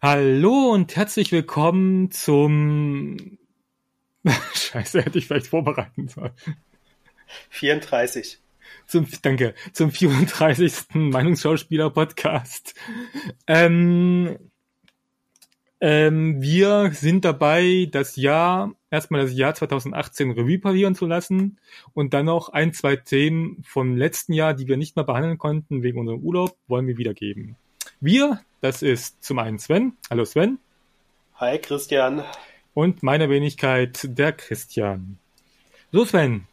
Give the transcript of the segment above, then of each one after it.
Hallo und herzlich willkommen zum. Scheiße, hätte ich vielleicht vorbereiten sollen. 34. Zum, danke, zum 34. Meinungsschauspieler-Podcast. Ähm, ähm, wir sind dabei, das Jahr, erstmal das Jahr 2018 Revue passieren zu lassen und dann noch ein, zwei Themen vom letzten Jahr, die wir nicht mehr behandeln konnten wegen unserem Urlaub, wollen wir wiedergeben. Wir, das ist zum einen Sven. Hallo Sven. Hi Christian. Und meine Wenigkeit, der Christian. So Sven,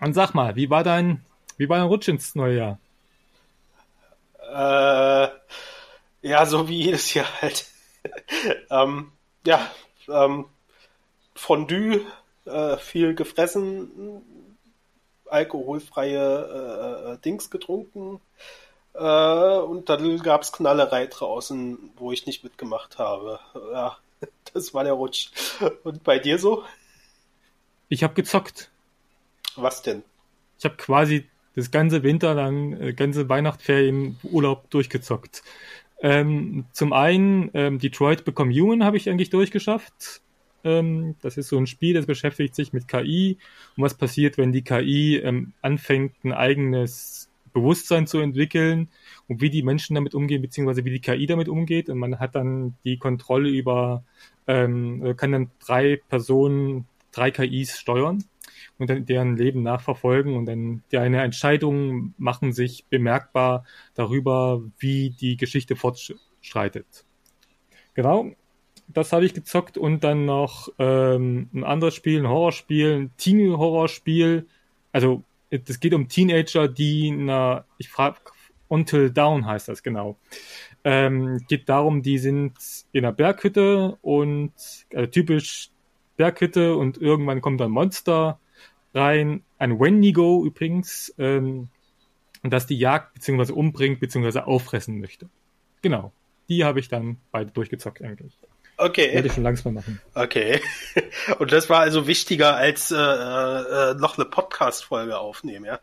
und sag mal, wie war dein, wie war dein Rutsch ins neue Jahr? Äh, ja, so wie jedes Jahr halt. ähm, ja, ähm, Fondue, äh, viel gefressen, alkoholfreie äh, äh Dings getrunken, äh, und dann gab es Knallerei draußen, wo ich nicht mitgemacht habe. Ja, das war der Rutsch. Und bei dir so? Ich habe gezockt. Was denn? Ich habe quasi das ganze Winter lang, äh, ganze Weihnachtsferien Urlaub durchgezockt. Ähm, zum einen ähm, Detroit Become Human habe ich eigentlich durchgeschafft. Ähm, das ist so ein Spiel, das beschäftigt sich mit KI und was passiert, wenn die KI ähm, anfängt, ein eigenes Bewusstsein zu entwickeln und wie die Menschen damit umgehen, beziehungsweise wie die KI damit umgeht. Und man hat dann die Kontrolle über, ähm, kann dann drei Personen, drei KIs steuern und dann deren Leben nachverfolgen und dann deine Entscheidungen machen sich bemerkbar darüber, wie die Geschichte fortschreitet. Genau, das habe ich gezockt und dann noch ähm, ein anderes Spiel, ein Horrorspiel, ein Teenie-Horrorspiel, also es geht um Teenager, die einer, ich frage, Until Down heißt das genau. Ähm, geht darum, die sind in einer Berghütte und äh, typisch Berghütte und irgendwann kommt ein Monster rein, ein Wendigo übrigens, ähm, das die Jagd beziehungsweise umbringt beziehungsweise auffressen möchte. Genau. Die habe ich dann beide durchgezockt eigentlich. Okay. Werde ich schon langsam machen. Okay. Und das war also wichtiger als äh, äh, noch eine Podcast-Folge aufnehmen, ja?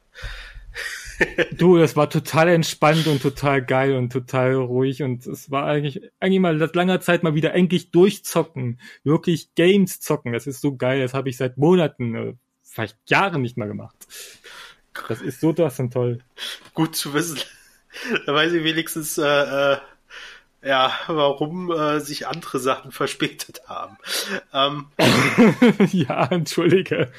du, das war total entspannt und total geil und total ruhig und es war eigentlich, eigentlich mal seit langer Zeit mal wieder endlich durchzocken. Wirklich Games zocken. Das ist so geil. Das habe ich seit Monaten, äh, vielleicht Jahren nicht mehr gemacht. Das ist so das und toll. Gut zu wissen. Da weiß ich wenigstens, äh, äh ja, warum äh, sich andere Sachen verspätet haben. Ähm, ja, entschuldige.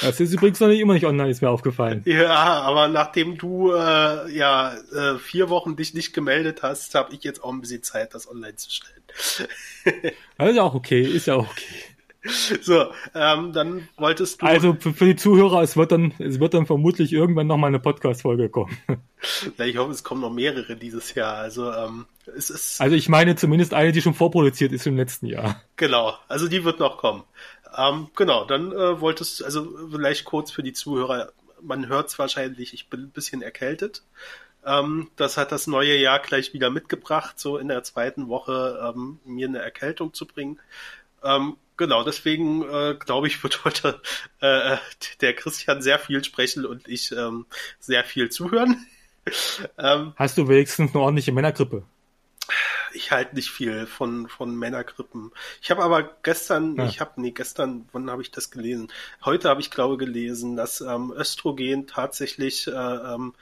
Das ist übrigens noch nicht immer nicht online, ist mir aufgefallen. Ja, aber nachdem du äh, ja äh, vier Wochen dich nicht gemeldet hast, habe ich jetzt auch ein bisschen Zeit, das online zu stellen. das ist auch okay, ist ja auch okay. So, ähm, dann wolltest du. Also für, für, die Zuhörer, es wird dann, es wird dann vermutlich irgendwann noch mal eine Podcast-Folge kommen. Ja, ich hoffe, es kommen noch mehrere dieses Jahr. Also ähm, es ist. Also ich meine zumindest eine, die schon vorproduziert ist im letzten Jahr. Genau, also die wird noch kommen. Ähm, genau, dann äh, wolltest also vielleicht kurz für die Zuhörer. Man hört es wahrscheinlich, ich bin ein bisschen erkältet. Ähm, das hat das neue Jahr gleich wieder mitgebracht, so in der zweiten Woche ähm, mir eine Erkältung zu bringen. Ähm, genau, deswegen äh, glaube ich, wird heute äh, der Christian sehr viel sprechen und ich ähm, sehr viel zuhören. ähm, Hast du wenigstens eine ordentliche Männergrippe? Ich halte nicht viel von, von Männergrippen. Ich habe aber gestern, ja. ich habe, nee, gestern, wann habe ich das gelesen? Heute habe ich, glaube gelesen, dass ähm, Östrogen tatsächlich äh, ähm,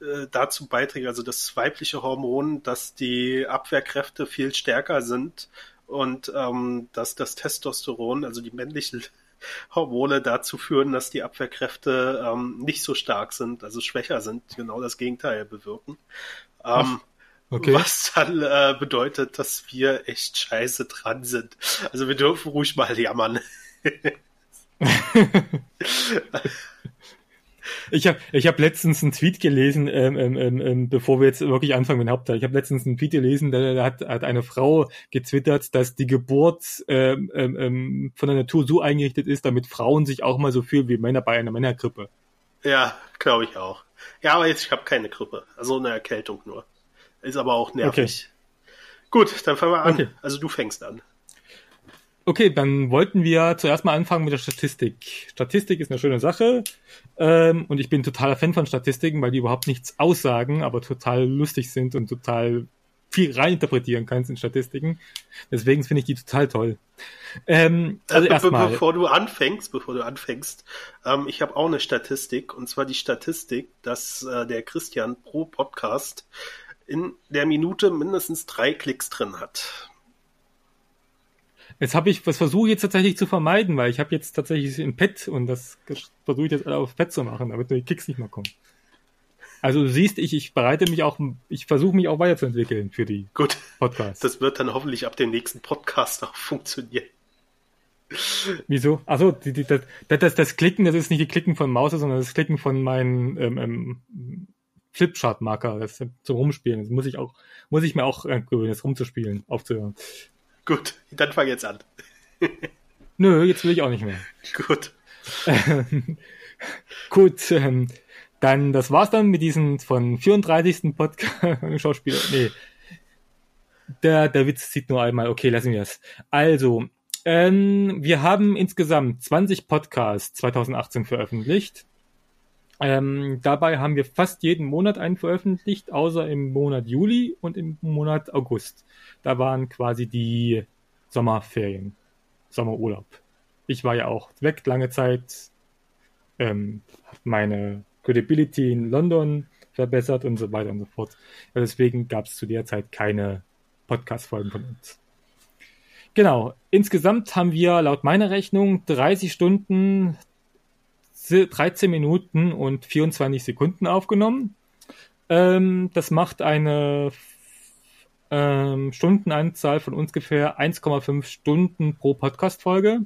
äh, dazu beiträgt, also das weibliche Hormon, dass die Abwehrkräfte viel stärker sind und ähm, dass das Testosteron, also die männlichen Hormone dazu führen, dass die Abwehrkräfte ähm, nicht so stark sind, also schwächer sind, genau das Gegenteil bewirken. Ähm, okay. Was dann äh, bedeutet, dass wir echt scheiße dran sind. Also wir dürfen ruhig mal jammern. Ich habe ich hab letztens einen Tweet gelesen, ähm, ähm, ähm, ähm, bevor wir jetzt wirklich anfangen mit dem Hauptteil. Ich habe letztens einen Tweet gelesen, da, da hat, hat eine Frau getwittert, dass die Geburt ähm, ähm, ähm, von der Natur so eingerichtet ist, damit Frauen sich auch mal so fühlen wie Männer bei einer Männergrippe. Ja, glaube ich auch. Ja, aber jetzt, ich habe keine Grippe. Also eine Erkältung nur. Ist aber auch nervig. Okay. Gut, dann fangen wir an. Okay. Also du fängst an. Okay, dann wollten wir zuerst mal anfangen mit der Statistik. Statistik ist eine schöne Sache ähm, und ich bin totaler Fan von Statistiken, weil die überhaupt nichts aussagen, aber total lustig sind und total viel reininterpretieren kannst in Statistiken. Deswegen finde ich die total toll. Ähm, also äh, erstmal. Bevor du anfängst, bevor du anfängst, ähm, ich habe auch eine Statistik und zwar die Statistik, dass äh, der Christian pro Podcast in der Minute mindestens drei Klicks drin hat. Jetzt habe ich, was versuche ich jetzt tatsächlich zu vermeiden, weil ich habe jetzt tatsächlich ein Pad und das versuche ich jetzt auf Pad zu machen, damit die Klicks nicht mehr kommen. Also du siehst, ich, ich bereite mich auch, ich versuche mich auch weiterzuentwickeln für die Gut. Podcasts. Das wird dann hoffentlich ab dem nächsten Podcast auch funktionieren. Wieso? Die, das, das, das Klicken, das ist nicht die Klicken von Maus, sondern das Klicken von meinen ähm, ähm, Flipchart-Marker, das zum Rumspielen. Das muss ich auch, muss ich mir auch gewöhnen, das rumzuspielen, aufzuhören. Gut, dann fang jetzt an. Nö, jetzt will ich auch nicht mehr. Gut. Gut, ähm, dann, das war's dann mit diesem von 34. Podcast Schauspieler. Nee. Der, der Witz sieht nur einmal. Okay, lassen wir es. Also, ähm, wir haben insgesamt 20 Podcasts 2018 veröffentlicht. Ähm, dabei haben wir fast jeden Monat einen veröffentlicht, außer im Monat Juli und im Monat August. Da waren quasi die Sommerferien, Sommerurlaub. Ich war ja auch weg lange Zeit, ähm, meine Credibility in London verbessert und so weiter und so fort. Ja, deswegen gab es zu der Zeit keine Podcast-Folgen von uns. Genau. Insgesamt haben wir laut meiner Rechnung 30 Stunden, 13 Minuten und 24 Sekunden aufgenommen. Ähm, das macht eine ähm, Stundenanzahl von ungefähr 1,5 Stunden pro Podcast-Folge.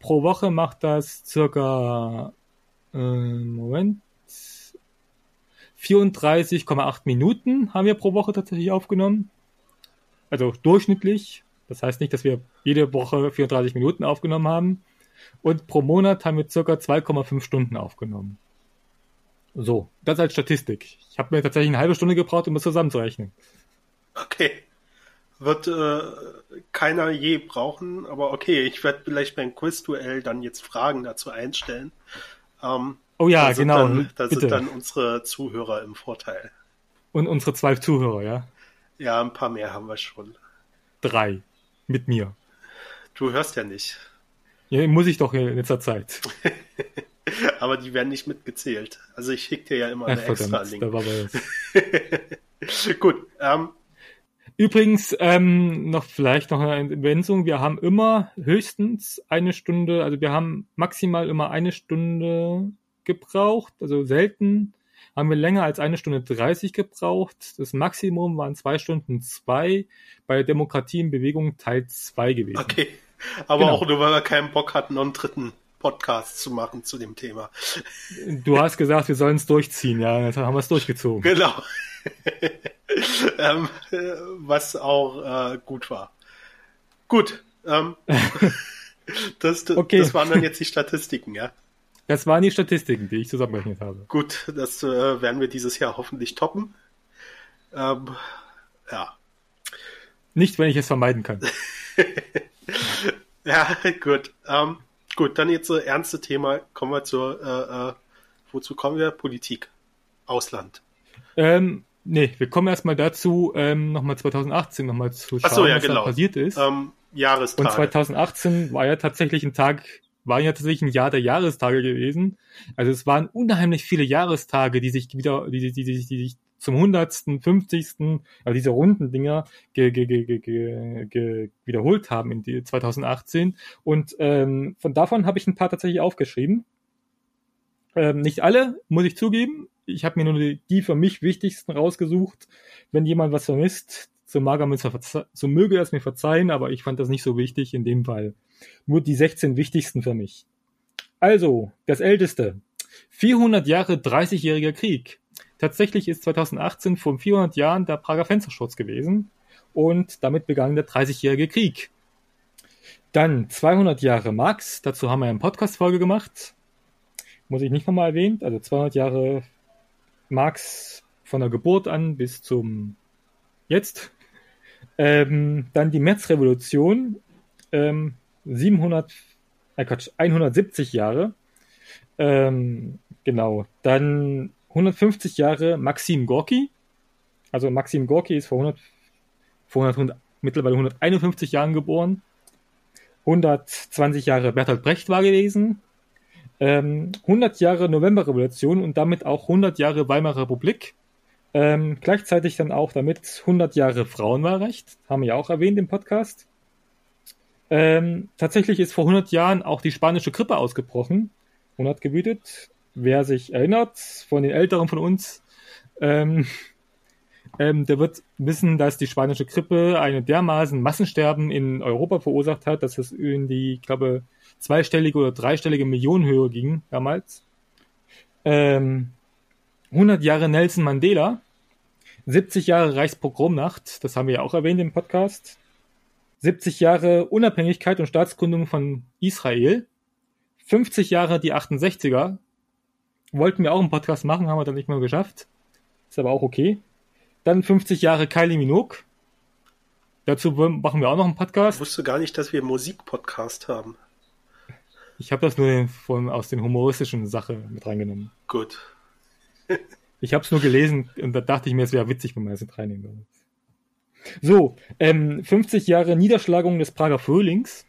Pro Woche macht das circa, äh, Moment, 34,8 Minuten haben wir pro Woche tatsächlich aufgenommen. Also durchschnittlich. Das heißt nicht, dass wir jede Woche 34 Minuten aufgenommen haben. Und pro Monat haben wir circa 2,5 Stunden aufgenommen. So, das als Statistik. Ich habe mir tatsächlich eine halbe Stunde gebraucht, um das zusammenzurechnen. Okay. Wird äh, keiner je brauchen, aber okay, ich werde vielleicht beim Quizduell dann jetzt Fragen dazu einstellen. Ähm, Oh ja, da genau. Dann, da Bitte. sind dann unsere Zuhörer im Vorteil. Und unsere zwei Zuhörer, ja? Ja, ein paar mehr haben wir schon. Drei. Mit mir. Du hörst ja nicht. Ja, muss ich doch in letzter Zeit. Aber die werden nicht mitgezählt. Also ich schicke dir ja immer eine Ach, extra Link. Da war Gut. Ähm, Übrigens, ähm, noch vielleicht noch eine Ergänzung. Wir haben immer höchstens eine Stunde, also wir haben maximal immer eine Stunde gebraucht, also selten haben wir länger als eine Stunde 30 gebraucht. Das Maximum waren zwei Stunden zwei bei Demokratie in Bewegung Teil 2 gewesen. Okay, aber genau. auch nur, weil wir keinen Bock hatten, noch einen dritten Podcast zu machen zu dem Thema. Du hast gesagt, wir sollen es durchziehen, ja, dann haben wir es durchgezogen. Genau. ähm, was auch äh, gut war. Gut. Ähm, das, das, okay. das waren dann jetzt die Statistiken, ja. Das waren die Statistiken, die ich zusammengerechnet habe. Gut, das äh, werden wir dieses Jahr hoffentlich toppen. Ähm, ja. Nicht, wenn ich es vermeiden kann. ja, gut. Ähm, gut, dann jetzt so ernste Thema. Kommen wir zur, äh, äh, wozu kommen wir? Politik. Ausland. Ähm, nee, wir kommen erstmal dazu, ähm, nochmal 2018 nochmal zu schauen, so, ja, was genau. da passiert ist. Ähm, Jahrestag. Und 2018 war ja tatsächlich ein Tag, war ja tatsächlich ein Jahr der Jahrestage gewesen. Also es waren unheimlich viele Jahrestage, die sich wieder, die, die, die, die, die sich zum hundertsten, fünfzigsten, also diese runden Dinger ge, ge, ge, ge, ge, ge, wiederholt haben in die 2018. Und ähm, von davon habe ich ein paar tatsächlich aufgeschrieben. Ähm, nicht alle, muss ich zugeben. Ich habe mir nur die, die für mich wichtigsten rausgesucht. Wenn jemand was vermisst, so, mag er mir so möge er es mir verzeihen, aber ich fand das nicht so wichtig in dem Fall. Nur die 16 wichtigsten für mich. Also, das älteste. 400 Jahre 30-jähriger Krieg. Tatsächlich ist 2018 vor 400 Jahren der Prager Fensterschutz gewesen und damit begann der 30-jährige Krieg. Dann 200 Jahre Marx, dazu haben wir eine Podcast-Folge gemacht. Muss ich nicht nochmal erwähnt, also 200 Jahre Marx von der Geburt an bis zum Jetzt. Ähm, dann die Märzrevolution, ähm, 700, äh Quatsch, 170 Jahre. Ähm, genau. Dann 150 Jahre Maxim Gorki. Also Maxim Gorki ist vor vor 100, mittlerweile 151 Jahren geboren. 120 Jahre Bertolt Brecht war gewesen. Ähm, 100 Jahre Novemberrevolution und damit auch 100 Jahre Weimarer Republik. Ähm, gleichzeitig dann auch damit 100 Jahre Frauenwahlrecht, haben wir ja auch erwähnt im Podcast. Ähm, tatsächlich ist vor 100 Jahren auch die spanische Grippe ausgebrochen und hat gewütet. Wer sich erinnert, von den Älteren von uns, ähm, ähm, der wird wissen, dass die spanische Grippe eine dermaßen Massensterben in Europa verursacht hat, dass es in die, ich glaube, zweistellige oder dreistellige Millionenhöhe ging damals. Ähm, 100 Jahre Nelson Mandela, 70 Jahre Reichspogromnacht, das haben wir ja auch erwähnt im Podcast. 70 Jahre Unabhängigkeit und Staatsgründung von Israel. 50 Jahre die 68er. Wollten wir auch einen Podcast machen, haben wir dann nicht mehr geschafft. Ist aber auch okay. Dann 50 Jahre Kylie Minogue. Dazu machen wir auch noch einen Podcast. Ich wusste gar nicht, dass wir Musikpodcast haben. Ich habe das nur von, aus den humoristischen Sache mit reingenommen. Gut. ich habe es nur gelesen und da dachte ich mir, es wäre witzig, wenn man es mit reinnehmen So, ähm, 50 Jahre Niederschlagung des Prager Frühlings.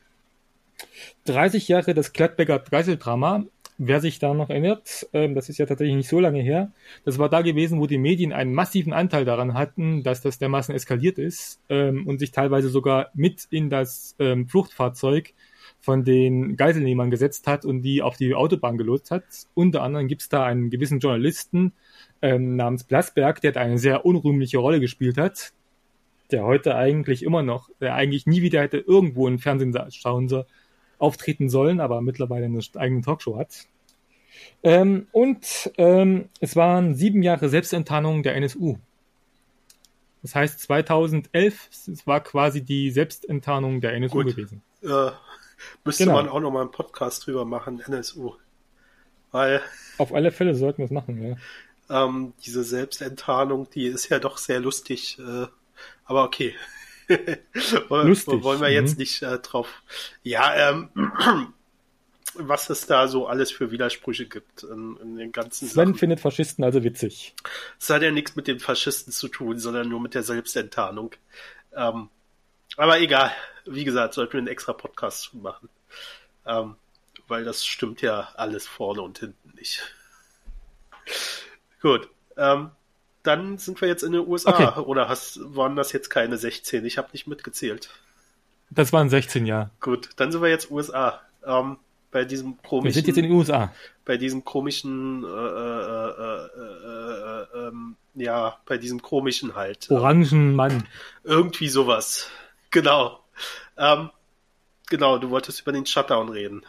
30 Jahre das Gladbecker Geiseldrama Wer sich da noch erinnert, ähm, das ist ja tatsächlich nicht so lange her, das war da gewesen, wo die Medien einen massiven Anteil daran hatten, dass das dermaßen eskaliert ist ähm, und sich teilweise sogar mit in das ähm, Fluchtfahrzeug von den Geiselnehmern gesetzt hat und die auf die Autobahn gelotst hat. Unter anderem gibt es da einen gewissen Journalisten ähm, namens Blasberg, der da eine sehr unrühmliche Rolle gespielt hat, der heute eigentlich immer noch, der eigentlich nie wieder hätte irgendwo im Fernsehen schauen sollen, auftreten sollen, aber mittlerweile eine eigene Talkshow hat. Ähm, und ähm, es waren sieben Jahre Selbstenttarnung der NSU. Das heißt, 2011 es war quasi die Selbstenttarnung der NSU Gut. gewesen. Äh, müsste genau. man auch noch mal einen Podcast drüber machen, NSU. Weil. Auf alle Fälle sollten wir es machen, ja. Ähm, diese Selbstenttarnung, die ist ja doch sehr lustig. Äh, aber okay. Lustig. Wollen wir jetzt mhm. nicht äh, drauf. Ja, ähm, was es da so alles für Widersprüche gibt in, in den ganzen Sven Sachen. findet Faschisten also witzig. Es hat ja nichts mit den Faschisten zu tun, sondern nur mit der Selbstenttarnung. Ähm, aber egal. Wie gesagt, sollten wir einen extra Podcast machen. Ähm, weil das stimmt ja alles vorne und hinten nicht. Gut. Ähm, dann sind wir jetzt in den USA. Okay. Oder hast, waren das jetzt keine 16? Ich habe nicht mitgezählt. Das waren 16, ja. Gut, dann sind wir jetzt USA. Ähm, bei diesem komischen. Wir sind jetzt in den USA. Bei diesem komischen, äh, äh, äh, äh, ähm, ja, bei diesem komischen halt. Orangen Mann. Irgendwie sowas. Genau. Ähm, genau, du wolltest über den Shutdown reden.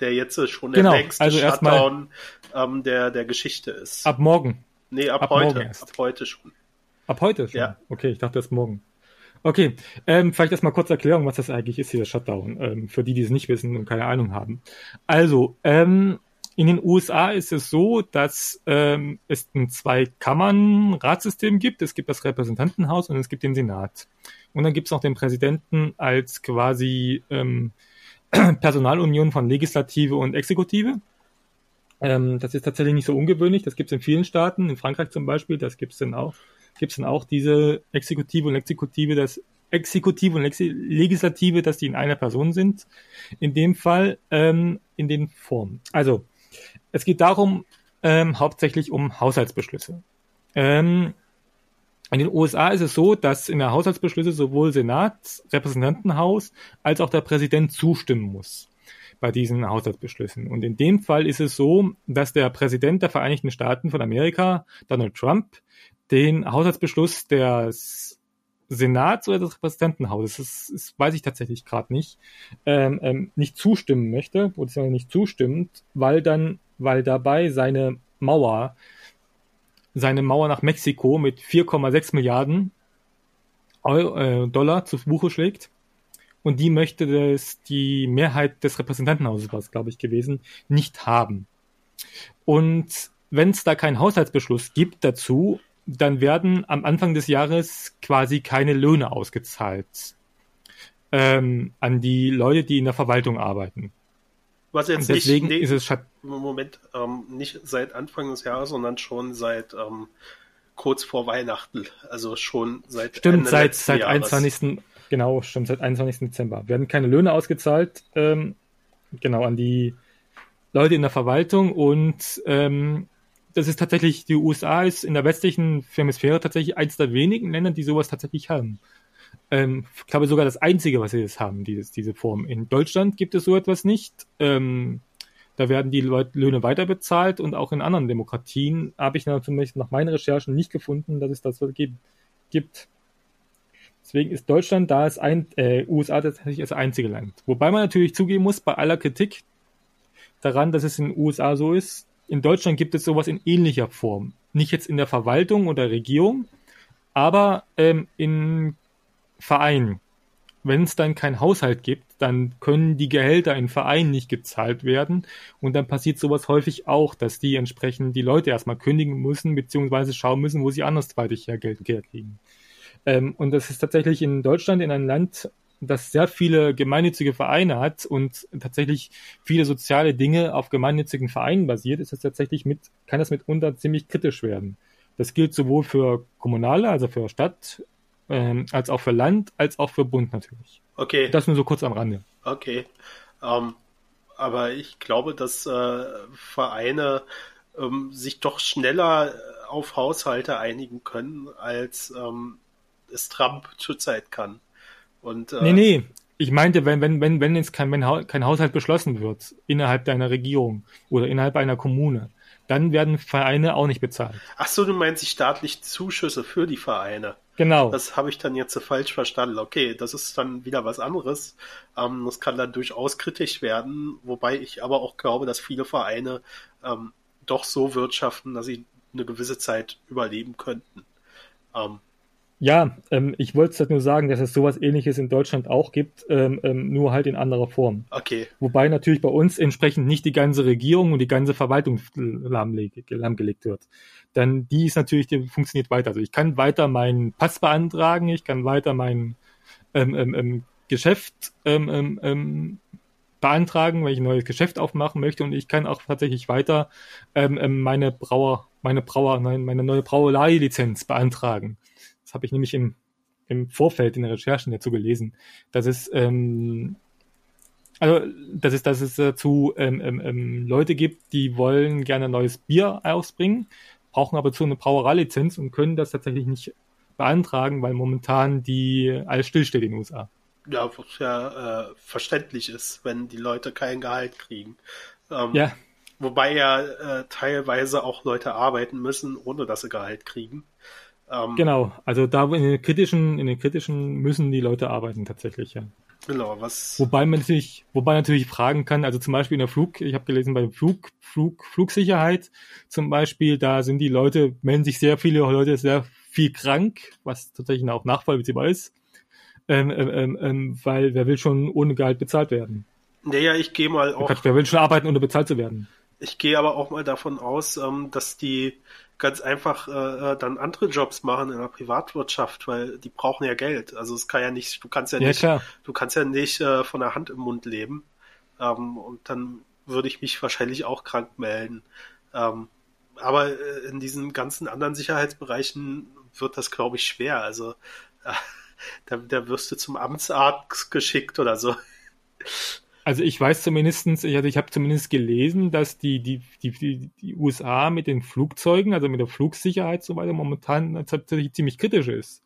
Der jetzt schon genau, der längste also Shutdown ähm, der, der Geschichte ist. Ab morgen. Nee, ab, ab heute. Ab heute schon. Ab heute schon? Ja. Okay, ich dachte erst morgen. Okay, ähm, vielleicht erstmal kurz Erklärung, was das eigentlich ist, dieser Shutdown, ähm, für die, die es nicht wissen und keine Ahnung haben. Also, ähm, in den USA ist es so, dass ähm, es ein Zwei-Kammern-Ratssystem gibt. Es gibt das Repräsentantenhaus und es gibt den Senat. Und dann gibt es noch den Präsidenten als quasi ähm, Personalunion von Legislative und Exekutive. Ähm, das ist tatsächlich nicht so ungewöhnlich. Das gibt es in vielen Staaten, in Frankreich zum Beispiel, das gibt es dann auch. Gibt es dann auch diese Exekutive und Exekutive, das Exekutive und Legislative, dass die in einer Person sind. In dem Fall ähm, in den Formen. Also es geht darum ähm, hauptsächlich um Haushaltsbeschlüsse. Ähm, in den USA ist es so, dass in der Haushaltsbeschlüsse sowohl Senat, Repräsentantenhaus als auch der Präsident zustimmen muss bei diesen Haushaltsbeschlüssen. Und in dem Fall ist es so, dass der Präsident der Vereinigten Staaten von Amerika, Donald Trump, den Haushaltsbeschluss des Senats oder des Repräsentantenhauses, das, das weiß ich tatsächlich gerade nicht, ähm, ähm, nicht zustimmen möchte, beziehungsweise nicht zustimmt, weil dann, weil dabei seine Mauer, seine Mauer nach Mexiko mit 4,6 Milliarden Euro, äh, Dollar zu Buche schlägt und die möchte das die Mehrheit des Repräsentantenhauses, was glaube ich gewesen, nicht haben. Und wenn es da keinen Haushaltsbeschluss gibt dazu, dann werden am Anfang des Jahres quasi keine Löhne ausgezahlt ähm, an die Leute, die in der Verwaltung arbeiten. Was jetzt deswegen nicht, nee, ist es Moment ähm, nicht seit Anfang des Jahres, sondern schon seit ähm, kurz vor Weihnachten, also schon seit Stimmt, Ende seit, seit 21. Genau, stimmt, seit 21. Dezember. Werden keine Löhne ausgezahlt, ähm, genau, an die Leute in der Verwaltung und ähm, das ist tatsächlich, die USA ist in der westlichen Hemisphäre tatsächlich eines der wenigen Länder, die sowas tatsächlich haben. Ähm, ich glaube sogar das einzige, was sie jetzt haben, dieses, diese Form. In Deutschland gibt es so etwas nicht. Ähm, da werden die Leute, Löhne weiter bezahlt und auch in anderen Demokratien habe ich zumindest nach meinen Recherchen nicht gefunden, dass es das gibt. Deswegen ist Deutschland da als ein, äh, USA tatsächlich das einzige Land. Wobei man natürlich zugeben muss, bei aller Kritik daran, dass es in den USA so ist, in Deutschland gibt es sowas in ähnlicher Form. Nicht jetzt in der Verwaltung oder Regierung, aber ähm, in Verein. Wenn es dann keinen Haushalt gibt, dann können die Gehälter in Vereinen nicht gezahlt werden. Und dann passiert sowas häufig auch, dass die entsprechend die Leute erstmal kündigen müssen, beziehungsweise schauen müssen, wo sie andersweitig ja Geld herkriegen. Ähm, und das ist tatsächlich in Deutschland in einem Land, das sehr viele gemeinnützige Vereine hat und tatsächlich viele soziale Dinge auf gemeinnützigen Vereinen basiert, ist das tatsächlich mit, kann das mitunter ziemlich kritisch werden. Das gilt sowohl für kommunale, also für Stadt, ähm, als auch für Land, als auch für Bund natürlich. Okay. Das nur so kurz am Rande. Okay. Ähm, aber ich glaube, dass äh, Vereine ähm, sich doch schneller auf Haushalte einigen können, als ähm, es Trump zurzeit kann. Und, äh, nee, nee. Ich meinte, wenn, wenn, wenn, wenn jetzt kein, wenn kein Haushalt beschlossen wird innerhalb deiner Regierung oder innerhalb einer Kommune, dann werden Vereine auch nicht bezahlt. Ach so, du meinst die staatlichen Zuschüsse für die Vereine. Genau. Das habe ich dann jetzt so falsch verstanden. Okay, das ist dann wieder was anderes. Ähm, das kann dann durchaus kritisch werden, wobei ich aber auch glaube, dass viele Vereine ähm, doch so wirtschaften, dass sie eine gewisse Zeit überleben könnten. Ähm, ja, ähm, ich wollte halt nur sagen, dass es sowas ähnliches in Deutschland auch gibt, ähm, ähm, nur halt in anderer Form. Okay. Wobei natürlich bei uns entsprechend nicht die ganze Regierung und die ganze Verwaltung lahmgelegt wird. Denn die ist natürlich, die funktioniert weiter. Also ich kann weiter meinen Pass beantragen, ich kann weiter mein ähm, ähm, ähm, Geschäft ähm, ähm, ähm, beantragen, wenn ich ein neues Geschäft aufmachen möchte und ich kann auch tatsächlich weiter ähm, ähm, meine Brauer, meine Brauer, nein, meine neue Brauerei-Lizenz beantragen. Das habe ich nämlich im, im Vorfeld in der Recherchen dazu gelesen, dass es ähm, also dass es, dass es dazu ähm, ähm, ähm, Leute gibt, die wollen gerne neues Bier ausbringen, brauchen aber zu eine Brauereilizenz und können das tatsächlich nicht beantragen, weil momentan die alles stillsteht in den USA. Ja, was ja äh, verständlich ist, wenn die Leute kein Gehalt kriegen. Ähm, ja. Wobei ja äh, teilweise auch Leute arbeiten müssen, ohne dass sie Gehalt kriegen. Ähm, genau, also da in den kritischen, in den kritischen müssen die Leute arbeiten tatsächlich, ja. Genau, was. Wobei man natürlich, wobei natürlich fragen kann, also zum Beispiel in der Flug, ich habe gelesen bei Flug, Flug, Flugsicherheit zum Beispiel, da sind die Leute, melden sich sehr viele Leute sehr viel krank, was tatsächlich auch nachvollziehbar ist. Ähm, ähm, ähm, ähm weil wer will schon ohne Gehalt bezahlt werden? Naja, ich gehe mal auch. Wer will schon arbeiten, ohne bezahlt zu werden? Ich gehe aber auch mal davon aus, ähm, dass die ganz einfach äh, äh, dann andere Jobs machen in der Privatwirtschaft, weil die brauchen ja Geld. Also es kann ja nicht, du kannst ja, ja nicht, klar. du kannst ja nicht äh, von der Hand im Mund leben. Ähm, und dann würde ich mich wahrscheinlich auch krank melden. Ähm, aber äh, in diesen ganzen anderen Sicherheitsbereichen wird das, glaube ich, schwer. Also äh, da, da wirst du zum Amtsarzt geschickt oder so. Also ich weiß zumindestens, ich, also ich habe zumindest gelesen, dass die, die, die, die USA mit den Flugzeugen, also mit der Flugsicherheit so weiter, momentan tatsächlich ziemlich kritisch ist.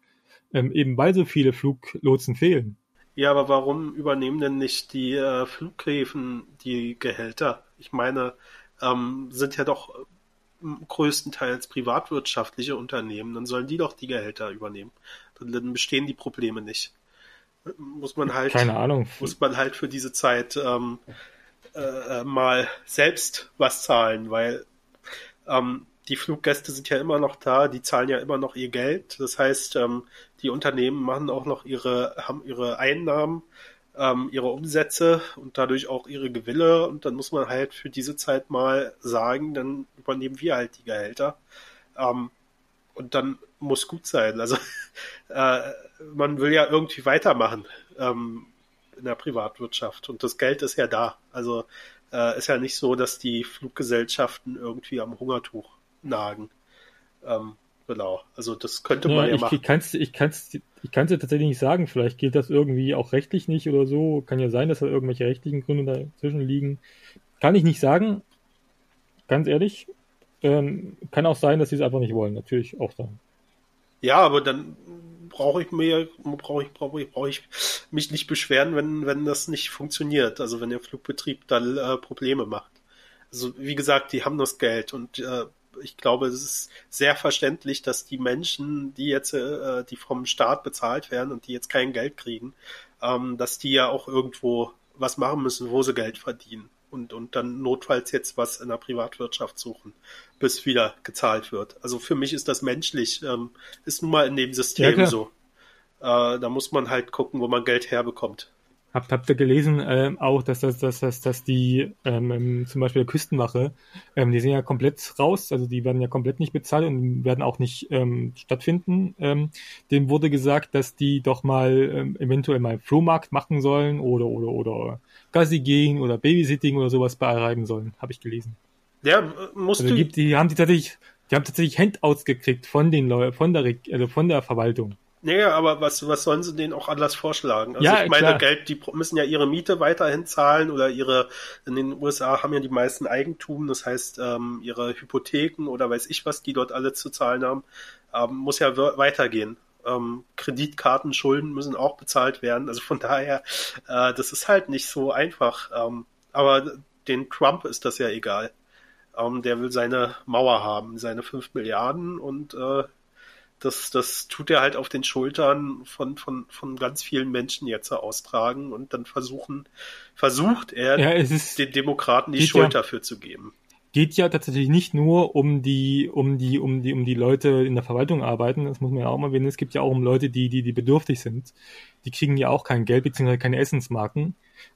Ähm, eben weil so viele Fluglotsen fehlen. Ja, aber warum übernehmen denn nicht die äh, Flughäfen die Gehälter? Ich meine, ähm, sind ja doch größtenteils privatwirtschaftliche Unternehmen, dann sollen die doch die Gehälter übernehmen. Dann bestehen die Probleme nicht muss man halt, keine Ahnung, muss man halt für diese Zeit ähm, äh, mal selbst was zahlen, weil ähm, die Fluggäste sind ja immer noch da, die zahlen ja immer noch ihr Geld. Das heißt, ähm, die Unternehmen machen auch noch ihre, haben ihre Einnahmen, ähm, ihre Umsätze und dadurch auch ihre Gewinne. Und dann muss man halt für diese Zeit mal sagen, dann übernehmen wir halt die Gehälter. Ähm, und dann muss gut sein. Also äh, man will ja irgendwie weitermachen ähm, in der Privatwirtschaft und das Geld ist ja da. Also äh, ist ja nicht so, dass die Fluggesellschaften irgendwie am Hungertuch nagen. Ähm, Genau, also das könnte man ja, ja ich, machen. Ich kann es ich kann's, ich kann's ja tatsächlich nicht sagen. Vielleicht gilt das irgendwie auch rechtlich nicht oder so. Kann ja sein, dass da irgendwelche rechtlichen Gründe dazwischen liegen. Kann ich nicht sagen. Ganz ehrlich. Ähm, kann auch sein, dass sie es einfach nicht wollen. Natürlich auch sein. Ja, aber dann brauche ich mir, brauche ich, brauche ich, brauche ich mich nicht beschweren, wenn, wenn das nicht funktioniert. Also wenn der Flugbetrieb dann äh, Probleme macht. Also wie gesagt, die haben das Geld und äh, ich glaube, es ist sehr verständlich, dass die Menschen, die jetzt, äh, die vom Staat bezahlt werden und die jetzt kein Geld kriegen, ähm, dass die ja auch irgendwo was machen müssen, wo sie Geld verdienen und, und dann notfalls jetzt was in der Privatwirtschaft suchen, bis wieder gezahlt wird. Also für mich ist das menschlich, ähm, ist nun mal in dem System ja, so. Äh, da muss man halt gucken, wo man Geld herbekommt. Habt, habt ihr gelesen äh, auch, dass, dass, dass, dass, dass die ähm, ähm, zum Beispiel der Küstenwache, ähm, die sind ja komplett raus, also die werden ja komplett nicht bezahlt und werden auch nicht ähm, stattfinden. Ähm, dem wurde gesagt, dass die doch mal ähm, eventuell mal Flohmarkt machen sollen oder oder oder Gassi gehen oder Babysitting oder sowas bereiben sollen, habe ich gelesen. Ja, musst also, du. Die, die haben die tatsächlich, die haben tatsächlich Handouts gekriegt von den Leuten, von der, also von der Verwaltung. Naja, aber was, was sollen sie denen auch anders vorschlagen? Also ja, ich meine. Geld, die müssen ja ihre Miete weiterhin zahlen oder ihre, in den USA haben ja die meisten Eigentum, das heißt, ähm, ihre Hypotheken oder weiß ich was, die dort alle zu zahlen haben, ähm, muss ja weitergehen. Ähm, Kreditkarten, Schulden müssen auch bezahlt werden. Also von daher, äh, das ist halt nicht so einfach. Ähm, aber den Trump ist das ja egal. Ähm, der will seine Mauer haben, seine fünf Milliarden und äh, das, das tut er halt auf den Schultern von, von, von ganz vielen Menschen jetzt austragen und dann versuchen, versucht er, ja, den Demokraten die Schuld ja, dafür zu geben. Geht ja tatsächlich nicht nur um die, um die, um die, um die Leute in der Verwaltung arbeiten, das muss man ja auch mal erwähnen. Es gibt ja auch um Leute, die, die, die bedürftig sind. Die kriegen ja auch kein Geld, beziehungsweise keine Essensmarken,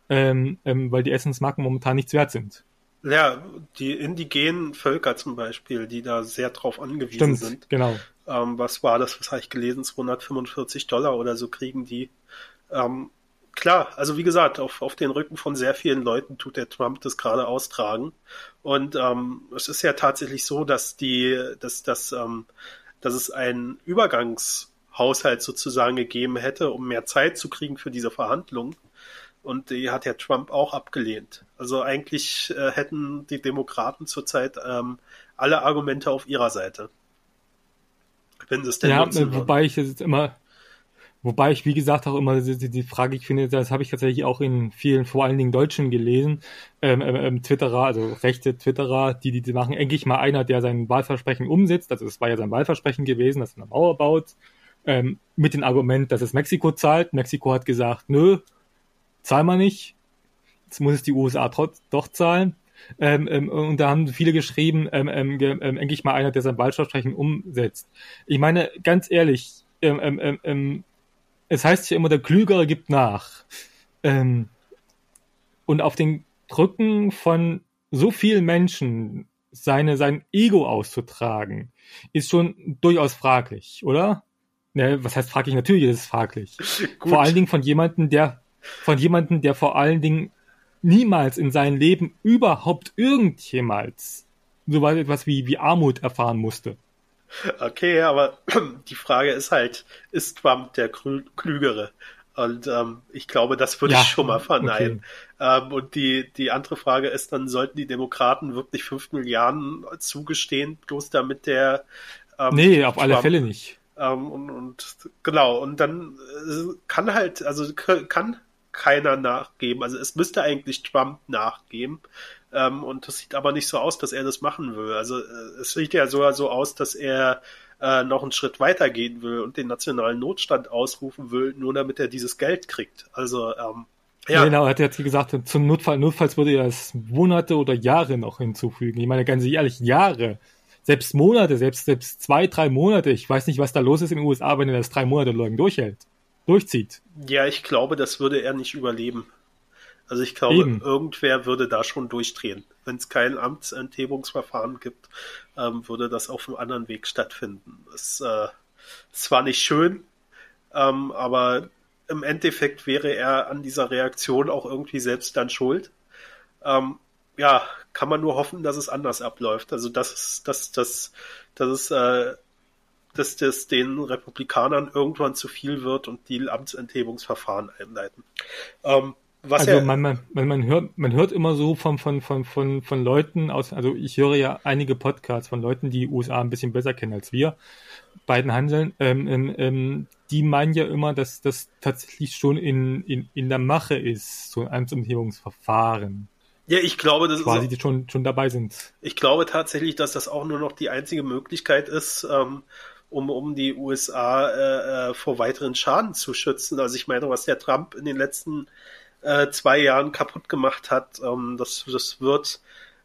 ähm, ähm, weil die Essensmarken momentan nichts wert sind. Ja, die indigenen Völker zum Beispiel, die da sehr drauf angewiesen Stimmt, sind. Genau. Ähm, was war das, was habe ich gelesen? 245 Dollar oder so kriegen die. Ähm, klar, also wie gesagt, auf, auf den Rücken von sehr vielen Leuten tut der Trump das gerade austragen. Und ähm, es ist ja tatsächlich so, dass die, dass, dass, ähm, dass es einen Übergangshaushalt sozusagen gegeben hätte, um mehr Zeit zu kriegen für diese Verhandlungen. Und die hat ja Trump auch abgelehnt. Also eigentlich äh, hätten die Demokraten zurzeit ähm, alle Argumente auf ihrer Seite. Wenn sie es denn Ja, wobei ich jetzt immer, wobei ich, wie gesagt, auch immer die, die Frage, ich finde, das habe ich tatsächlich auch in vielen, vor allen Dingen Deutschen gelesen, ähm, ähm, ähm, Twitterer, also rechte Twitterer, die, die, die machen endlich mal einer, der sein Wahlversprechen umsetzt. Also es war ja sein Wahlversprechen gewesen, dass er eine Mauer baut, ähm, mit dem Argument, dass es Mexiko zahlt. Mexiko hat gesagt, nö, zahl mal nicht. Jetzt muss es die USA trotz, doch zahlen. Ähm, ähm, und da haben viele geschrieben, ähm, ähm, ähm, endlich mal einer, der sein Wahlversprechen umsetzt. Ich meine, ganz ehrlich, ähm, ähm, ähm, ähm, es heißt ja immer, der Klügere gibt nach. Ähm, und auf den Drücken von so vielen Menschen seine, sein Ego auszutragen, ist schon durchaus fraglich, oder? Ne, was heißt fraglich? Natürlich ist es fraglich. Vor allen Dingen von jemandem, der von jemandem, der vor allen Dingen niemals in seinem Leben überhaupt irgendjemals so etwas wie, wie Armut erfahren musste. Okay, aber die Frage ist halt, ist Trump der Klügere? Und ähm, ich glaube, das würde ja, ich schon mal verneinen. Okay. Ähm, und die, die andere Frage ist dann, sollten die Demokraten wirklich fünf Milliarden zugestehen, bloß damit der ähm, Nee, auf Trump, alle Fälle nicht. Ähm, und, und genau, und dann äh, kann halt, also kann keiner nachgeben. Also es müsste eigentlich Trump nachgeben. Ähm, und das sieht aber nicht so aus, dass er das machen will. Also äh, es sieht ja sogar so aus, dass er äh, noch einen Schritt weiter gehen will und den nationalen Notstand ausrufen will, nur damit er dieses Geld kriegt. Also ähm, ja. Genau, er hat jetzt gesagt, zum Notfall, notfalls würde er es Monate oder Jahre noch hinzufügen. Ich meine, ganz ehrlich, Jahre. Selbst Monate, selbst, selbst zwei, drei Monate. Ich weiß nicht, was da los ist in den USA, wenn er das drei Monate lang durchhält durchzieht. Ja, ich glaube, das würde er nicht überleben. Also ich glaube, Eben. irgendwer würde da schon durchdrehen. Wenn es kein Amtsenthebungsverfahren gibt, ähm, würde das auf einem anderen Weg stattfinden. Es äh, zwar nicht schön, ähm, aber im Endeffekt wäre er an dieser Reaktion auch irgendwie selbst dann schuld. Ähm, ja, kann man nur hoffen, dass es anders abläuft. Also dass es, dass, dass, dass es äh, dass das den Republikanern irgendwann zu viel wird und die Amtsenthebungsverfahren einleiten. Ähm, was also man, man, man, hört, man hört immer so von, von, von, von, von Leuten aus, also ich höre ja einige Podcasts von Leuten, die USA ein bisschen besser kennen als wir, beiden Handeln, ähm, ähm, ähm, die meinen ja immer, dass das tatsächlich schon in, in, in der Mache ist, so ein Amtsenthebungsverfahren. Ja, ich glaube, das quasi ist, schon, schon dabei sind. Ich glaube tatsächlich, dass das auch nur noch die einzige Möglichkeit ist, ähm, um, um die USA äh, äh, vor weiteren Schaden zu schützen. Also ich meine, was der Trump in den letzten äh, zwei Jahren kaputt gemacht hat, ähm, das, das wird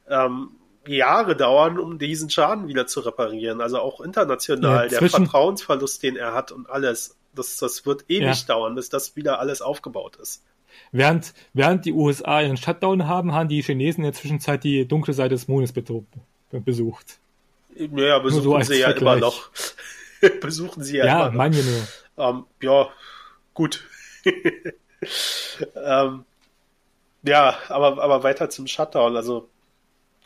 ähm, Jahre dauern, um diesen Schaden wieder zu reparieren. Also auch international, ja, der Vertrauensverlust, den er hat und alles, das, das wird ewig ja. dauern, bis das wieder alles aufgebaut ist. Während, während die USA ihren Shutdown haben, haben die Chinesen in der Zwischenzeit die dunkle Seite des Mondes besucht. Naja, besuchen so sie ja Vergleich. immer noch. besuchen sie ja, ja immer noch. Manche nur. Ähm, ja, gut. ähm, ja, aber, aber weiter zum Shutdown. Also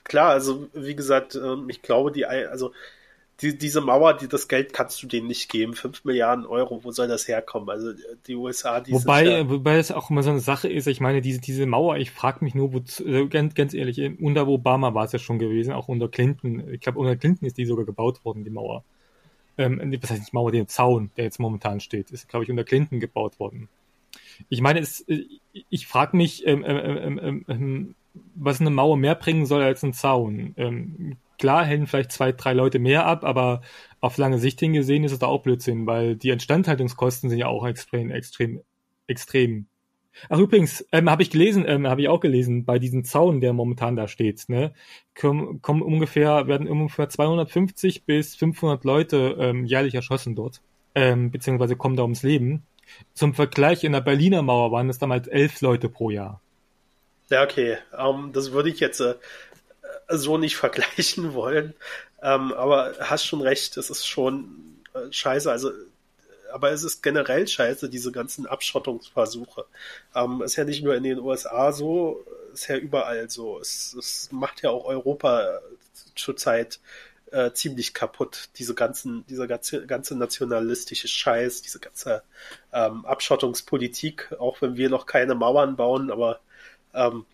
klar, also wie gesagt, ähm, ich glaube, die, also die, diese Mauer, die, das Geld kannst du denen nicht geben. Fünf Milliarden Euro, wo soll das herkommen? Also die USA, die Wobei, ja, wobei es auch immer so eine Sache ist, ich meine, diese, diese Mauer, ich frage mich nur, wo, also ganz, ganz ehrlich, unter Obama war es ja schon gewesen, auch unter Clinton. Ich glaube, unter Clinton ist die sogar gebaut worden, die Mauer. Ähm, was heißt nicht Mauer, den Zaun, der jetzt momentan steht, ist, glaube ich, unter Clinton gebaut worden. Ich meine, es, ich frage mich, ähm ähm, ähm, ähm, ähm, was eine Mauer mehr bringen soll als ein Zaun. Ähm, klar hängen vielleicht zwei, drei Leute mehr ab, aber auf lange Sicht hingesehen ist es da auch Blödsinn, weil die Instandhaltungskosten sind ja auch extrem, extrem, extrem. Ach übrigens, ähm, habe ich gelesen, ähm, habe ich auch gelesen, bei diesem Zaun, der momentan da steht, ne, kommen, kommen ungefähr, werden ungefähr 250 bis 500 Leute ähm, jährlich erschossen dort, ähm, beziehungsweise kommen da ums Leben. Zum Vergleich in der Berliner Mauer waren es damals elf Leute pro Jahr. Ja, okay. Um, ähm, das würde ich jetzt äh, so nicht vergleichen wollen. Ähm, aber hast schon recht, es ist schon äh, scheiße. Also, aber es ist generell scheiße, diese ganzen Abschottungsversuche. Ähm, ist ja nicht nur in den USA so, ist ja überall so. Es, es macht ja auch Europa zurzeit äh, ziemlich kaputt. Diese ganzen, dieser ganze, ganze nationalistische Scheiß, diese ganze ähm, Abschottungspolitik, auch wenn wir noch keine Mauern bauen, aber ähm,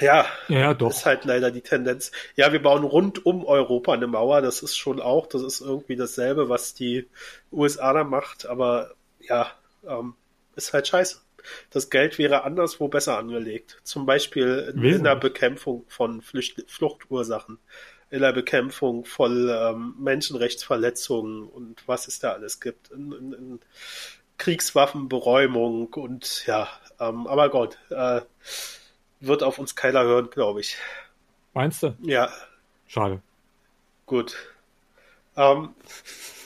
ja, ja, doch. ist halt leider die Tendenz. Ja, wir bauen rund um Europa eine Mauer, das ist schon auch, das ist irgendwie dasselbe, was die USA da macht, aber ja, ähm, ist halt scheiße. Das Geld wäre anderswo besser angelegt. Zum Beispiel in, in der Bekämpfung von Flücht Fluchtursachen, in der Bekämpfung von ähm, Menschenrechtsverletzungen und was es da alles gibt, in, in, in Kriegswaffenberäumung und ja, ähm, aber Gott, äh, wird auf uns keiner hören, glaube ich. Meinst du? Ja. Schade. Gut. Ähm,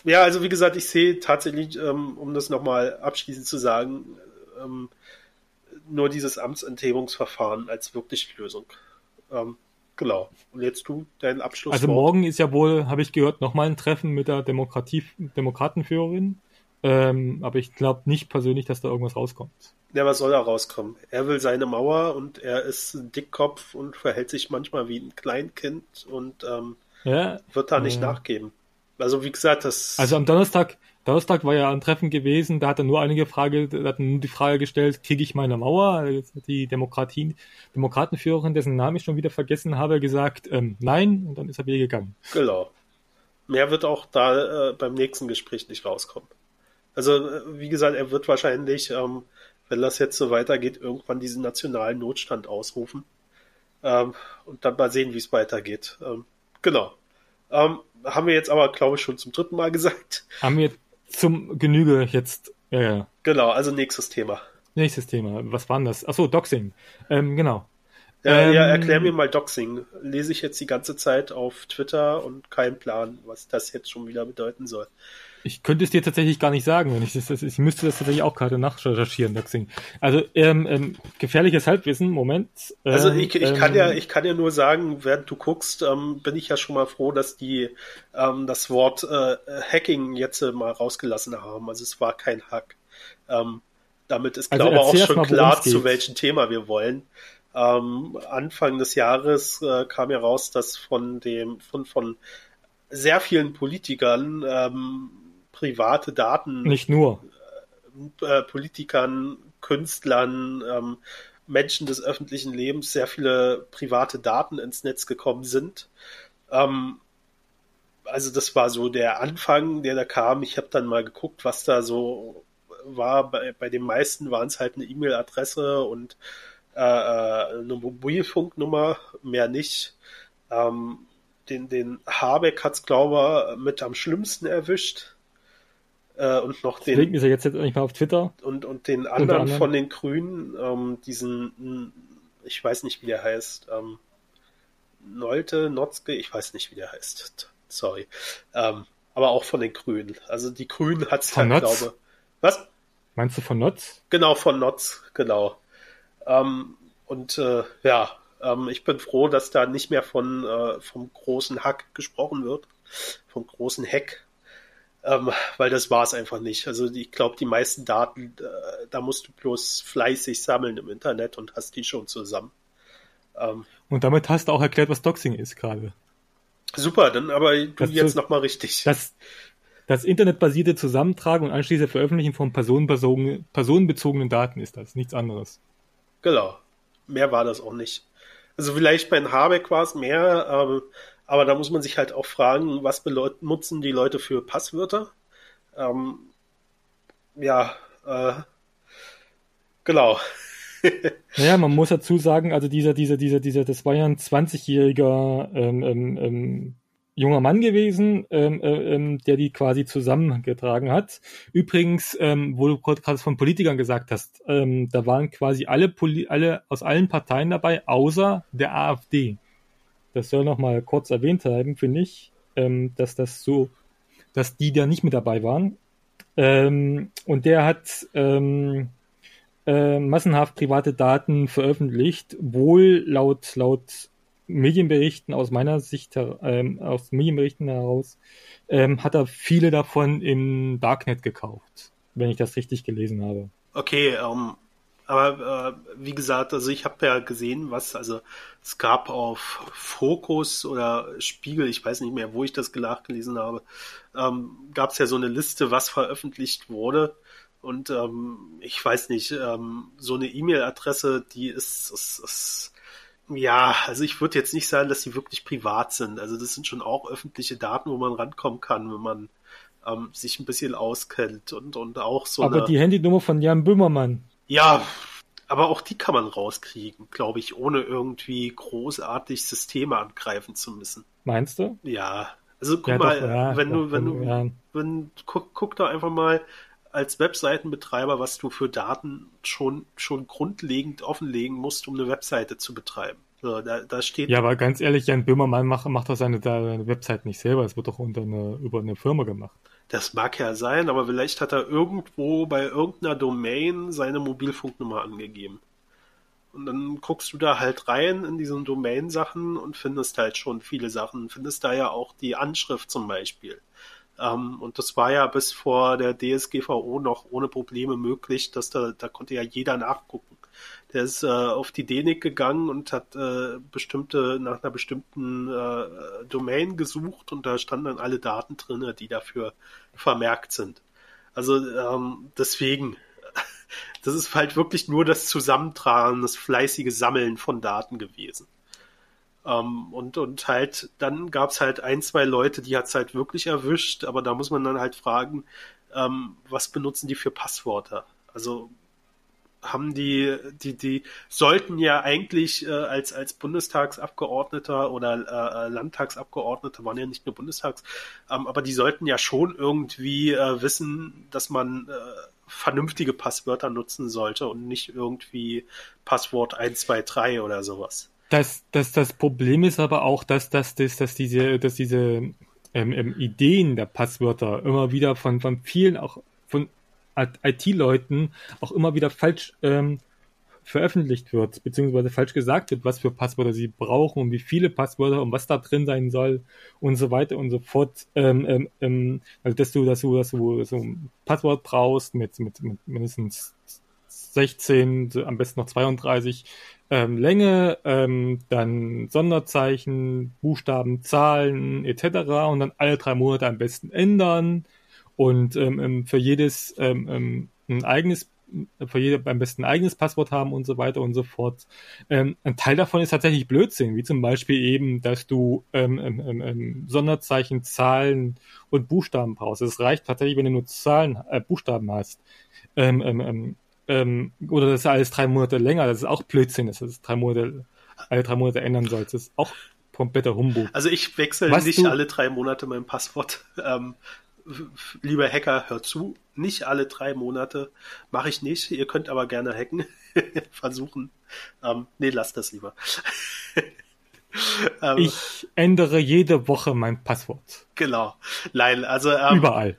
ja, also wie gesagt, ich sehe tatsächlich, ähm, um das nochmal abschließend zu sagen, ähm, nur dieses Amtsenthebungsverfahren als wirklich Lösung. Genau. Und jetzt du deinen Abschluss. Also morgen ist ja wohl, habe ich gehört, nochmal ein Treffen mit der Demokratie, Demokratenführerin. Ähm, aber ich glaube nicht persönlich, dass da irgendwas rauskommt. Ja, was soll da rauskommen? Er will seine Mauer und er ist ein Dickkopf und verhält sich manchmal wie ein Kleinkind und ähm, ja, wird da nicht ja. nachgeben. Also wie gesagt, das. Also am Donnerstag, Donnerstag war ja ein Treffen gewesen, da hat er nur einige Frage, da hat er nur die Frage gestellt, kriege ich meine Mauer? Die Demokratie, Demokratenführerin, dessen Namen ich schon wieder vergessen habe, gesagt, ähm, nein, und dann ist er wieder gegangen. Genau. Mehr wird auch da äh, beim nächsten Gespräch nicht rauskommen. Also, äh, wie gesagt, er wird wahrscheinlich, ähm, wenn das jetzt so weitergeht, irgendwann diesen nationalen Notstand ausrufen. Ähm, und dann mal sehen, wie es weitergeht. Ähm, genau. Ähm, haben wir jetzt aber, glaube ich, schon zum dritten Mal gesagt. Haben wir zum Genüge jetzt. Ja, ja. Genau, also nächstes Thema. Nächstes Thema. Was war denn das? Achso, Doxing. Ähm, genau. Ja, ja, erklär mir mal Doxing. Lese ich jetzt die ganze Zeit auf Twitter und kein Plan, was das jetzt schon wieder bedeuten soll. Ich könnte es dir tatsächlich gar nicht sagen, wenn ich das, ich müsste das tatsächlich auch gerade nachrecherchieren, Doxing. Also ähm, ähm, gefährliches Halbwissen, Moment. Ähm, also ich, ich kann ja, ähm, ich kann ja nur sagen, während du guckst, ähm, bin ich ja schon mal froh, dass die ähm, das Wort äh, Hacking jetzt äh, mal rausgelassen haben. Also es war kein Hack. Ähm, damit ist, also glaube ich, auch schon klar, zu welchem Thema wir wollen. Ähm, Anfang des Jahres äh, kam ja raus, dass von dem von von sehr vielen Politikern ähm, private Daten. Nicht nur. Äh, Politikern, Künstlern, ähm, Menschen des öffentlichen Lebens sehr viele private Daten ins Netz gekommen sind. Ähm, also das war so der Anfang, der da kam. Ich habe dann mal geguckt, was da so war. Bei, bei den meisten waren es halt eine E-Mail-Adresse und äh, äh, eine Mobilfunknummer, mehr nicht. Ähm, den, den Habeck hat's glaube ich, mit am schlimmsten erwischt. Äh, und noch den. Deswegen ist er jetzt, jetzt nicht mal auf Twitter. Und, und den anderen von den Grünen, ähm, diesen, ich weiß nicht, wie der heißt, ähm, Nolte, Notzke, ich weiß nicht, wie der heißt. Sorry. Ähm, aber auch von den Grünen. Also die Grünen hat's von halt, glaube Was? Meinst du von Notz? Genau, von Notz, genau. Ähm, und äh, ja, ähm, ich bin froh, dass da nicht mehr von äh, vom großen Hack gesprochen wird, vom großen Hack, ähm, weil das war es einfach nicht. Also ich glaube, die meisten Daten, äh, da musst du bloß fleißig sammeln im Internet und hast die schon zusammen. Ähm, und damit hast du auch erklärt, was Doxing ist gerade. Super, dann aber du das jetzt nochmal richtig. Das, das internetbasierte Zusammentragen und anschließend Veröffentlichen von personenbezogenen, personenbezogenen Daten ist das, nichts anderes. Genau. Mehr war das auch nicht. Also vielleicht bei Habeck war es mehr, ähm, aber da muss man sich halt auch fragen, was benutzen die Leute für Passwörter? Ähm, ja, äh, genau. ja, man muss dazu sagen, also dieser, dieser, dieser, dieser, das war ja ein 20-jähriger ähm, ähm, ähm, junger Mann gewesen, ähm, äh, ähm, der die quasi zusammengetragen hat. Übrigens, ähm, wo du gerade von Politikern gesagt hast, ähm, da waren quasi alle, Poli alle aus allen Parteien dabei, außer der AfD. Das soll noch mal kurz erwähnt haben, finde ich, ähm, dass das so, dass die da nicht mit dabei waren. Ähm, und der hat ähm, äh, massenhaft private Daten veröffentlicht, wohl laut laut Medienberichten aus meiner Sicht, ähm, aus Medienberichten heraus, ähm, hat er viele davon im Darknet gekauft, wenn ich das richtig gelesen habe. Okay, ähm, aber äh, wie gesagt, also ich habe ja gesehen, was, also es gab auf Fokus oder Spiegel, ich weiß nicht mehr, wo ich das nachgelesen habe, ähm, gab es ja so eine Liste, was veröffentlicht wurde. Und ähm, ich weiß nicht, ähm, so eine E-Mail-Adresse, die ist, ist, ist ja, also ich würde jetzt nicht sagen, dass die wirklich privat sind. Also das sind schon auch öffentliche Daten, wo man rankommen kann, wenn man ähm, sich ein bisschen auskennt und, und auch so. Aber eine... die Handynummer von Jan Böhmermann. Ja, aber auch die kann man rauskriegen, glaube ich, ohne irgendwie großartig Systeme angreifen zu müssen. Meinst du? Ja. Also guck ja, mal, doch, ja, wenn du, wenn du, ja. wenn, guck, guck da einfach mal als Webseitenbetreiber, was du für Daten schon, schon grundlegend offenlegen musst, um eine Webseite zu betreiben. So, da, da steht. Ja, aber ganz ehrlich, Jan Böhmermann macht, macht doch seine, seine Website nicht selber. Es wird doch unter eine, über eine Firma gemacht. Das mag ja sein, aber vielleicht hat er irgendwo bei irgendeiner Domain seine Mobilfunknummer angegeben. Und dann guckst du da halt rein in diesen Domain-Sachen und findest halt schon viele Sachen. Findest da ja auch die Anschrift zum Beispiel. Ähm, und das war ja bis vor der DSGVO noch ohne Probleme möglich, dass da, da konnte ja jeder nachgucken. Der ist äh, auf die DENIC gegangen und hat äh, bestimmte, nach einer bestimmten äh, Domain gesucht und da standen dann alle Daten drin, die dafür vermerkt sind. Also ähm, deswegen, das ist halt wirklich nur das Zusammentragen, das fleißige Sammeln von Daten gewesen. Ähm, und, und halt, dann gab's halt ein, zwei Leute, die hat's halt wirklich erwischt, aber da muss man dann halt fragen, ähm, was benutzen die für Passwörter? Also haben die, die, die sollten ja eigentlich äh, als, als Bundestagsabgeordneter oder äh, äh Landtagsabgeordneter, waren ja nicht nur Bundestags, ähm, aber die sollten ja schon irgendwie äh, wissen, dass man äh, vernünftige Passwörter nutzen sollte und nicht irgendwie Passwort 123 oder sowas. Das, das, das Problem ist aber auch, dass, dass, dass, dass diese, dass diese ähm, ähm, Ideen der Passwörter immer wieder von, von vielen, auch IT-Leuten, auch immer wieder falsch ähm, veröffentlicht wird, beziehungsweise falsch gesagt wird, was für Passwörter sie brauchen und wie viele Passwörter und was da drin sein soll und so weiter und so fort. Ähm, ähm, ähm also dass du, dass du, dass du so ein Passwort brauchst mit, mit, mit mindestens 16, am besten noch 32 ähm, Länge, ähm, dann Sonderzeichen, Buchstaben, Zahlen etc. und dann alle drei Monate am besten ändern und ähm, ähm für jedes ähm, ähm, ein eigenes für jede am besten ein eigenes Passwort haben und so weiter und so fort. Ähm, ein Teil davon ist tatsächlich Blödsinn, wie zum Beispiel eben, dass du ähm, ähm, ähm, ähm Sonderzeichen, Zahlen und Buchstaben brauchst. Es reicht tatsächlich, wenn du nur Zahlen, äh, Buchstaben hast. Ähm, ähm, ähm, oder das ist alles drei Monate länger. Das ist auch Blödsinn, dass du das drei Monate, alle drei Monate ändern sollst. Das ist auch kompletter Humbug. Also ich wechsle Was nicht alle drei Monate mein Passwort. Ähm, lieber Hacker, hört zu, nicht alle drei Monate mache ich nicht. Ihr könnt aber gerne hacken, versuchen. Ähm, nee, lasst das lieber. ähm, ich ändere jede Woche mein Passwort. Genau. Nein, also ähm, überall.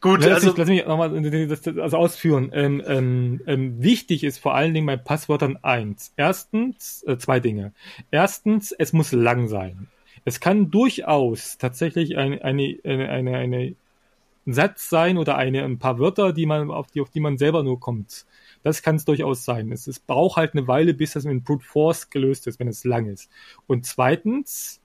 Gut, lass also mich, lass mich nochmal das, das ausführen. Ähm, ähm, ähm, wichtig ist vor allen Dingen bei Passwörtern eins. Erstens, äh, zwei Dinge. Erstens, es muss lang sein. Es kann durchaus tatsächlich ein, eine, eine, eine, eine Satz sein oder eine, ein paar Wörter, die man, auf die, auf die man selber nur kommt. Das kann es durchaus sein. Es, es braucht halt eine Weile, bis das mit Brute Force gelöst ist, wenn es lang ist. Und zweitens,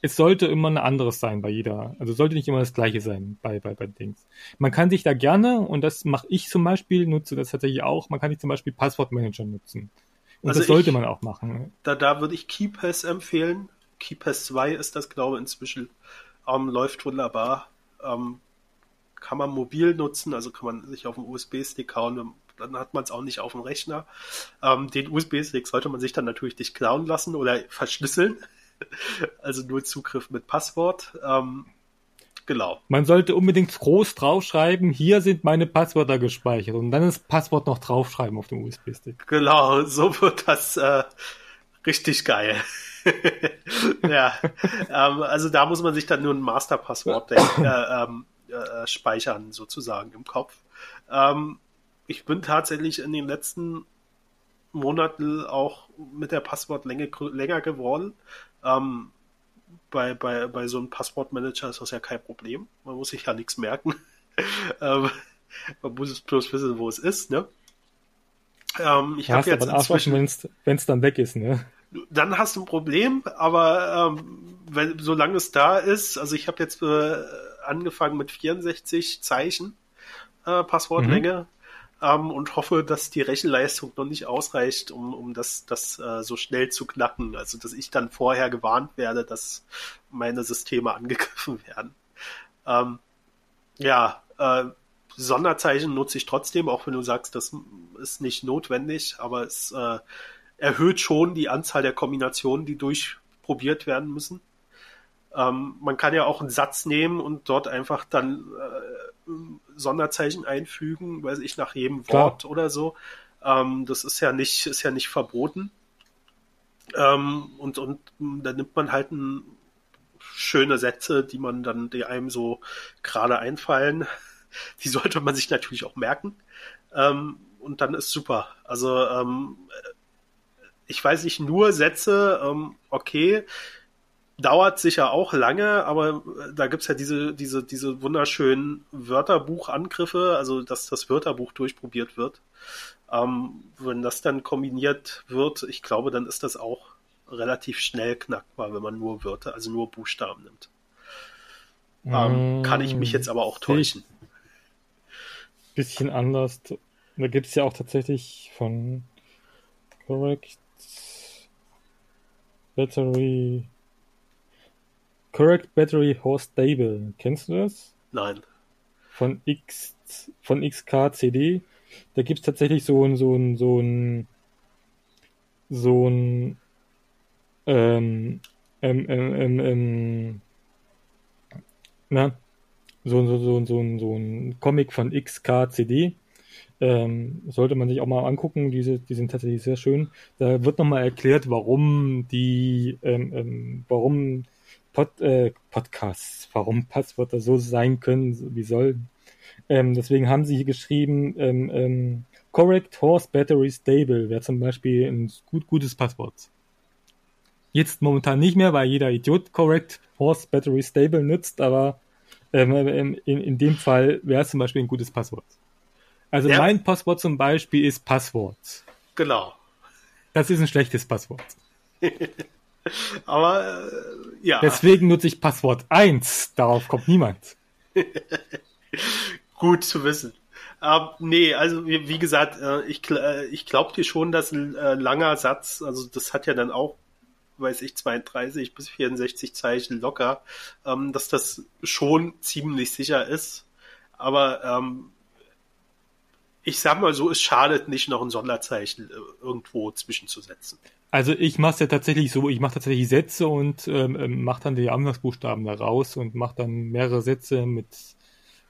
es sollte immer ein anderes sein bei jeder. Also sollte nicht immer das gleiche sein bei, bei, bei Dings. Man kann sich da gerne, und das mache ich zum Beispiel, nutze das tatsächlich auch, man kann sich zum Beispiel Passwortmanager nutzen. Und also das sollte ich, man auch machen. Da, da würde ich KeyPass empfehlen. KeyPass 2 ist das, glaube ich, inzwischen. Ähm, läuft wunderbar. Ähm, kann man mobil nutzen, also kann man sich auf den USB-Stick hauen, dann hat man es auch nicht auf dem Rechner. Ähm, den USB-Stick sollte man sich dann natürlich nicht klauen lassen oder verschlüsseln. also nur Zugriff mit Passwort. Ähm, genau. Man sollte unbedingt groß draufschreiben, hier sind meine Passwörter gespeichert und dann das Passwort noch draufschreiben auf dem USB-Stick. Genau, so wird das äh, richtig geil. Ja, ähm, also da muss man sich dann nur ein Masterpasswort äh, ähm, äh, speichern, sozusagen im Kopf. Ähm, ich bin tatsächlich in den letzten Monaten auch mit der Passwortlänge länger geworden. Ähm, bei, bei, bei so einem Passwortmanager ist das ja kein Problem. Man muss sich ja nichts merken. ähm, man muss es bloß wissen, wo es ist, ne? Ähm, ich habe jetzt inzwischen, wenn es dann weg ist, ne? Dann hast du ein Problem, aber ähm, wenn, solange es da ist, also ich habe jetzt äh, angefangen mit 64 Zeichen äh, Passwortlänge. Mhm ähm, und hoffe, dass die Rechenleistung noch nicht ausreicht, um, um das, das äh, so schnell zu knacken. Also, dass ich dann vorher gewarnt werde, dass meine Systeme angegriffen werden. Ähm, ja, äh, Sonderzeichen nutze ich trotzdem, auch wenn du sagst, das ist nicht notwendig, aber es äh, erhöht schon die Anzahl der Kombinationen, die durchprobiert werden müssen. Ähm, man kann ja auch einen Satz nehmen und dort einfach dann äh, Sonderzeichen einfügen, weiß ich, nach jedem Wort Klar. oder so. Ähm, das ist ja nicht, ist ja nicht verboten. Ähm, und, und da nimmt man halt ein, schöne Sätze, die man dann, die einem so gerade einfallen. Die sollte man sich natürlich auch merken. Ähm, und dann ist super. Also ähm, ich weiß nicht, nur Sätze, ähm, okay, dauert sicher auch lange, aber äh, da gibt's ja diese, diese, diese wunderschönen Wörterbuchangriffe, also dass das Wörterbuch durchprobiert wird. Ähm, wenn das dann kombiniert wird, ich glaube, dann ist das auch relativ schnell knackbar, wenn man nur Wörter, also nur Buchstaben nimmt. Ähm, mm, kann ich mich jetzt aber auch täuschen. Bisschen anders. Da gibt's ja auch tatsächlich von Correct Battery Correct Battery Horse Stable. Kennst du das? Nein. Von X, von XKCD. Da gibt es tatsächlich so ein, so ein, so ein, so ein, ähm, ähm, ähm, ähm, ähm na, so, so, so, so, ein, so ein Comic von XKCD. Ähm, sollte man sich auch mal angucken, diese, die sind tatsächlich sehr schön. Da wird nochmal erklärt, warum die, ähm, ähm, warum Pod, äh, Podcasts, warum Passwörter so sein können, wie sollen. Ähm, deswegen haben sie hier geschrieben, ähm, ähm, Correct Horse Battery Stable wäre zum Beispiel ein gut, gutes Passwort. Jetzt momentan nicht mehr, weil jeder Idiot Correct Horse Battery Stable nutzt, aber ähm, ähm in, in dem Fall wäre es zum Beispiel ein gutes Passwort. Also ja. mein Passwort zum Beispiel ist Passwort. Genau. Das ist ein schlechtes Passwort. Aber äh, ja. Deswegen nutze ich Passwort 1. Darauf kommt niemand. Gut zu wissen. Ähm, nee, also wie, wie gesagt, äh, ich, äh, ich glaube dir schon, dass ein äh, langer Satz, also das hat ja dann auch, weiß ich, 32 bis 64 Zeichen locker, ähm, dass das schon ziemlich sicher ist. Aber ähm, ich sag mal so, es schadet nicht, noch ein Sonderzeichen äh, irgendwo zwischenzusetzen. Also ich mache es ja tatsächlich so, ich mache tatsächlich Sätze und ähm, ähm mache dann die Anfangsbuchstaben da raus und mache dann mehrere Sätze mit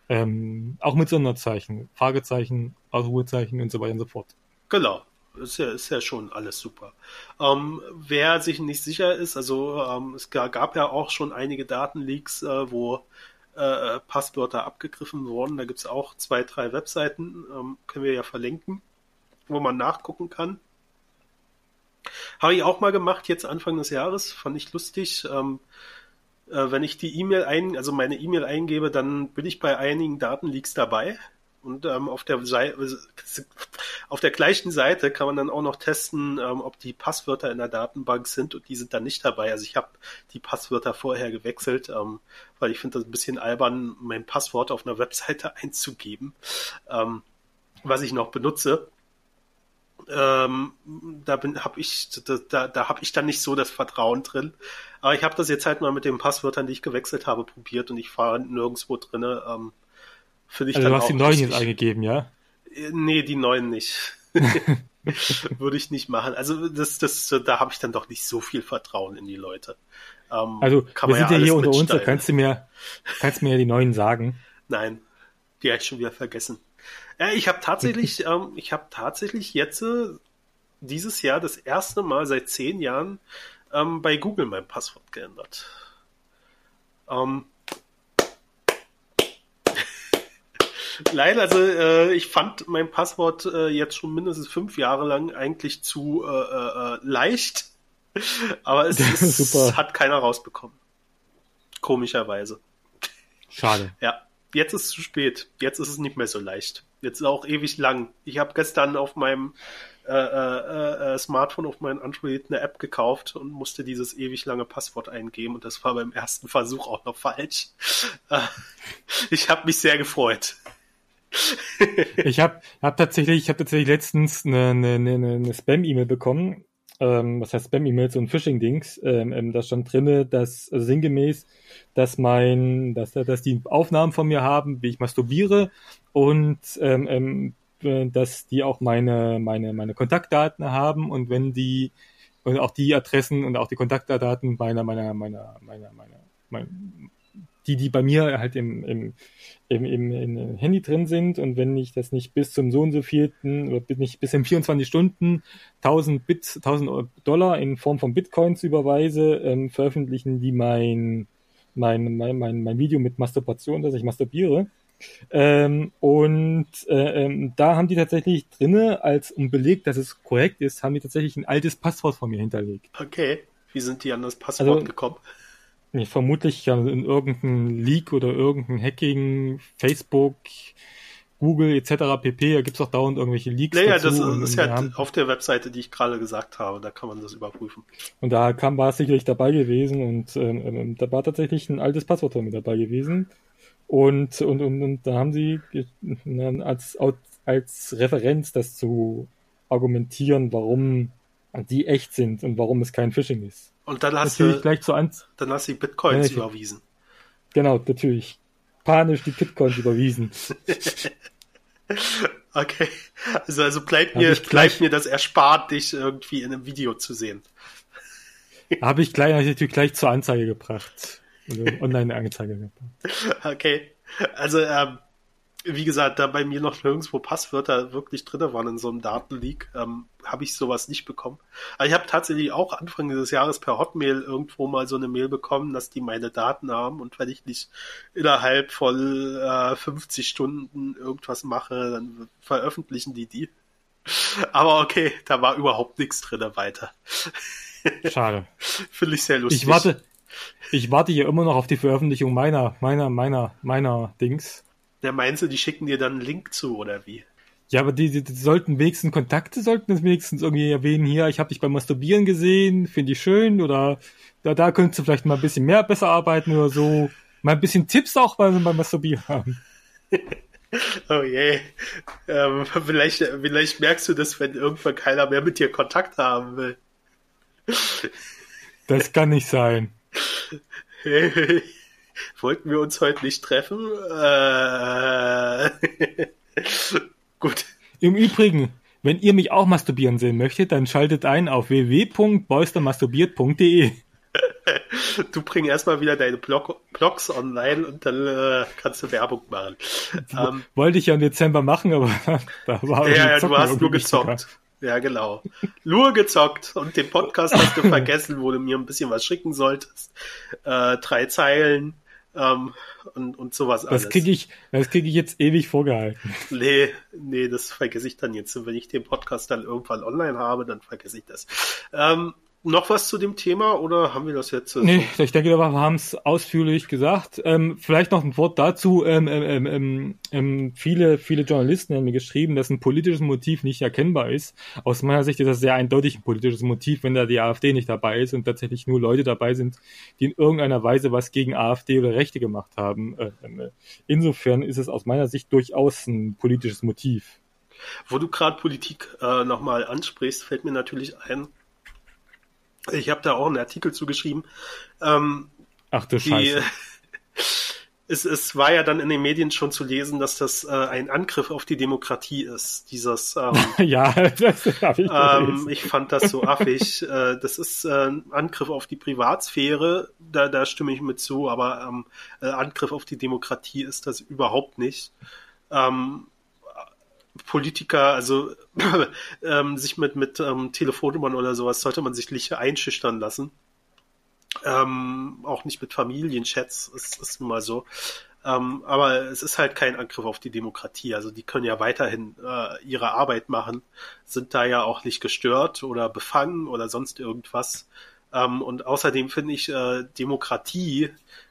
ähm, auch mit Sonderzeichen, Fragezeichen, Ausrufezeichen und so weiter und so fort. Genau. Ist ja, ist ja schon alles super. Ähm, wer sich nicht sicher ist, also ähm, es gab ja auch schon einige Datenleaks, äh, wo äh, Passwörter abgegriffen wurden. Da gibt es auch zwei, drei Webseiten, ähm, können wir ja verlinken, wo man nachgucken kann. Habe ich auch mal gemacht, jetzt Anfang des Jahres, fand ich lustig. Ähm, äh, wenn ich die E-Mail ein, also meine E-Mail eingebe, dann bin ich bei einigen Datenleaks dabei. Und ähm, auf, der auf der gleichen Seite kann man dann auch noch testen, ähm, ob die Passwörter in der Datenbank sind und die sind dann nicht dabei. Also ich habe die Passwörter vorher gewechselt, ähm, weil ich finde das ein bisschen albern, mein Passwort auf einer Webseite einzugeben, ähm, was ich noch benutze ähm, da habe ich, da, da, da ich dann nicht so das Vertrauen drin. Aber ich habe das jetzt halt mal mit den Passwörtern, die ich gewechselt habe, probiert und ich fahre nirgendwo drinne. Ähm, Finde ich also du hast die neuen jetzt eingegeben, ja? Äh, nee, die neuen nicht. Würde ich nicht machen. Also das, das, da habe ich dann doch nicht so viel Vertrauen in die Leute. Ähm, also wir sind ja, hier unter uns, da kannst du mir, kannst mir ja die neuen sagen. Nein, die habe ich schon wieder vergessen. Ja, ich habe tatsächlich, ähm, ich habe tatsächlich jetzt äh, dieses Jahr das erste Mal seit zehn Jahren ähm, bei Google mein Passwort geändert. Ähm, Nein, also äh, ich fand mein Passwort äh, jetzt schon mindestens fünf Jahre lang eigentlich zu äh, äh, äh leicht, aber es, es hat keiner rausbekommen. Komischerweise. Schade. Ja, jetzt ist es zu spät. Jetzt ist es nicht mehr so leicht. Jetzt auch ewig lang. Ich habe gestern auf meinem äh, äh, äh, Smartphone, auf meinem Android eine App gekauft und musste dieses ewig lange Passwort eingeben und das war beim ersten Versuch auch noch falsch. Äh, ich habe mich sehr gefreut. Ich habe hab tatsächlich, ich tatsächlich letztens eine, eine, eine, Spam-E-Mail bekommen. Ähm, was heißt Spam-E-Mails und Phishing-Dings? Ähm, ähm, da stand drinne, dass also sinngemäß, dass mein, dass, dass die Aufnahmen von mir haben, wie ich masturbiere und ähm, ähm, äh, dass die auch meine, meine, meine Kontaktdaten haben und wenn die und auch die Adressen und auch die Kontaktdaten meiner, meiner, meiner, meiner, meiner, meiner die, die bei mir halt im, im, im, im, im Handy drin sind und wenn ich das nicht bis zum so und so vierten oder nicht bis in 24 Stunden 1000 Bit, 1000 Dollar in Form von Bitcoins überweise, ähm, veröffentlichen die mein, mein, mein, mein, mein Video mit Masturbation, dass ich masturbiere. Ähm, und äh, ähm, da haben die tatsächlich drinne, als um Beleg, dass es korrekt ist, haben die tatsächlich ein altes Passwort von mir hinterlegt. Okay, wie sind die an das Passwort also, gekommen? Nee, vermutlich ja in irgendeinem Leak oder irgendein Hacking, Facebook, Google etc. pp. Da gibt's auch dauernd irgendwelche Leaks. Naja, dazu. das ist ja haben, auf der Webseite, die ich gerade gesagt habe, da kann man das überprüfen. Und da kam, war es sicherlich dabei gewesen und ähm, ähm, da war tatsächlich ein altes Passwort mit dabei gewesen. Und, und, und, und da haben sie als, als Referenz das zu argumentieren, warum die echt sind und warum es kein Phishing ist. Und dann hast natürlich du gleich zu ans dann hast du die Bitcoins ja, überwiesen. Genau, natürlich. Panisch die Bitcoins überwiesen. okay. Also, also bleibt mir, bleibt mir das erspart, dich irgendwie in einem Video zu sehen. Habe ich gleich, natürlich gleich zur Anzeige gebracht. Also Online-Anzeige gebracht. Okay. Also, ähm, wie gesagt, da bei mir noch nirgendwo Passwörter wirklich drin waren in so einem Datenleak, ähm, habe ich sowas nicht bekommen. Aber ich habe tatsächlich auch Anfang dieses Jahres per Hotmail irgendwo mal so eine Mail bekommen, dass die meine Daten haben und wenn ich nicht innerhalb von äh, 50 Stunden irgendwas mache, dann veröffentlichen die die. Aber okay, da war überhaupt nichts drin weiter. Schade. Finde ich sehr lustig. Ich warte, ich warte hier immer noch auf die Veröffentlichung meiner, meiner, meiner, meiner Dings. Der meinst du, die schicken dir dann einen Link zu, oder wie? Ja, aber die, die, die sollten wenigstens Kontakte, sollten es wenigstens irgendwie erwähnen, hier, ich habe dich beim Masturbieren gesehen, finde ich schön, oder da, da könntest du vielleicht mal ein bisschen mehr besser arbeiten oder so. Mal ein bisschen Tipps auch beim, beim Masturbieren haben. Oh je. Ähm, vielleicht, vielleicht merkst du das, wenn irgendwann keiner mehr mit dir Kontakt haben will. Das kann nicht sein. Wollten wir uns heute nicht treffen? Äh, gut. Im Übrigen, wenn ihr mich auch masturbieren sehen möchtet, dann schaltet ein auf www.boystermasturbiert.de. Du bring erstmal wieder deine Blog Blogs online und dann äh, kannst du Werbung machen. Ähm, Wollte ich ja im Dezember machen, aber da war Ja, ja du hast nur gezockt. Ja, genau. Nur gezockt und den Podcast hast du vergessen, wo du mir ein bisschen was schicken solltest. Äh, drei Zeilen ähm, und, und sowas alles. Das kriege ich, das krieg ich jetzt ewig vorgehalten. Nee, nee, das vergesse ich dann jetzt. Wenn ich den Podcast dann irgendwann online habe, dann vergesse ich das. Ähm, noch was zu dem Thema oder haben wir das jetzt? Äh, nee, ich denke, wir haben es ausführlich gesagt. Ähm, vielleicht noch ein Wort dazu. Ähm ähm, ähm, ähm, ähm, viele, viele Journalisten haben mir geschrieben, dass ein politisches Motiv nicht erkennbar ist. Aus meiner Sicht ist das sehr eindeutig ein politisches Motiv, wenn da die AfD nicht dabei ist und tatsächlich nur Leute dabei sind, die in irgendeiner Weise was gegen AfD oder Rechte gemacht haben. Äh, äh, insofern ist es aus meiner Sicht durchaus ein politisches Motiv. Wo du gerade Politik äh, nochmal ansprichst, fällt mir natürlich ein, ich habe da auch einen Artikel zugeschrieben. Ähm, Ach du die, Scheiße. Es, es war ja dann in den Medien schon zu lesen, dass das äh, ein Angriff auf die Demokratie ist. Dieses ähm, ja, das hab ich, ähm, ich fand das so affig. äh, das ist äh, ein Angriff auf die Privatsphäre, da, da stimme ich mit zu, aber ähm, äh, Angriff auf die Demokratie ist das überhaupt nicht. Ähm, Politiker, also ähm, sich mit, mit ähm, Telefonnummern oder sowas sollte man sich nicht einschüchtern lassen. Ähm, auch nicht mit Familienchats, ist, ist nun mal so. Ähm, aber es ist halt kein Angriff auf die Demokratie. Also die können ja weiterhin äh, ihre Arbeit machen, sind da ja auch nicht gestört oder befangen oder sonst irgendwas. Ähm, und außerdem finde ich, äh, Demokratie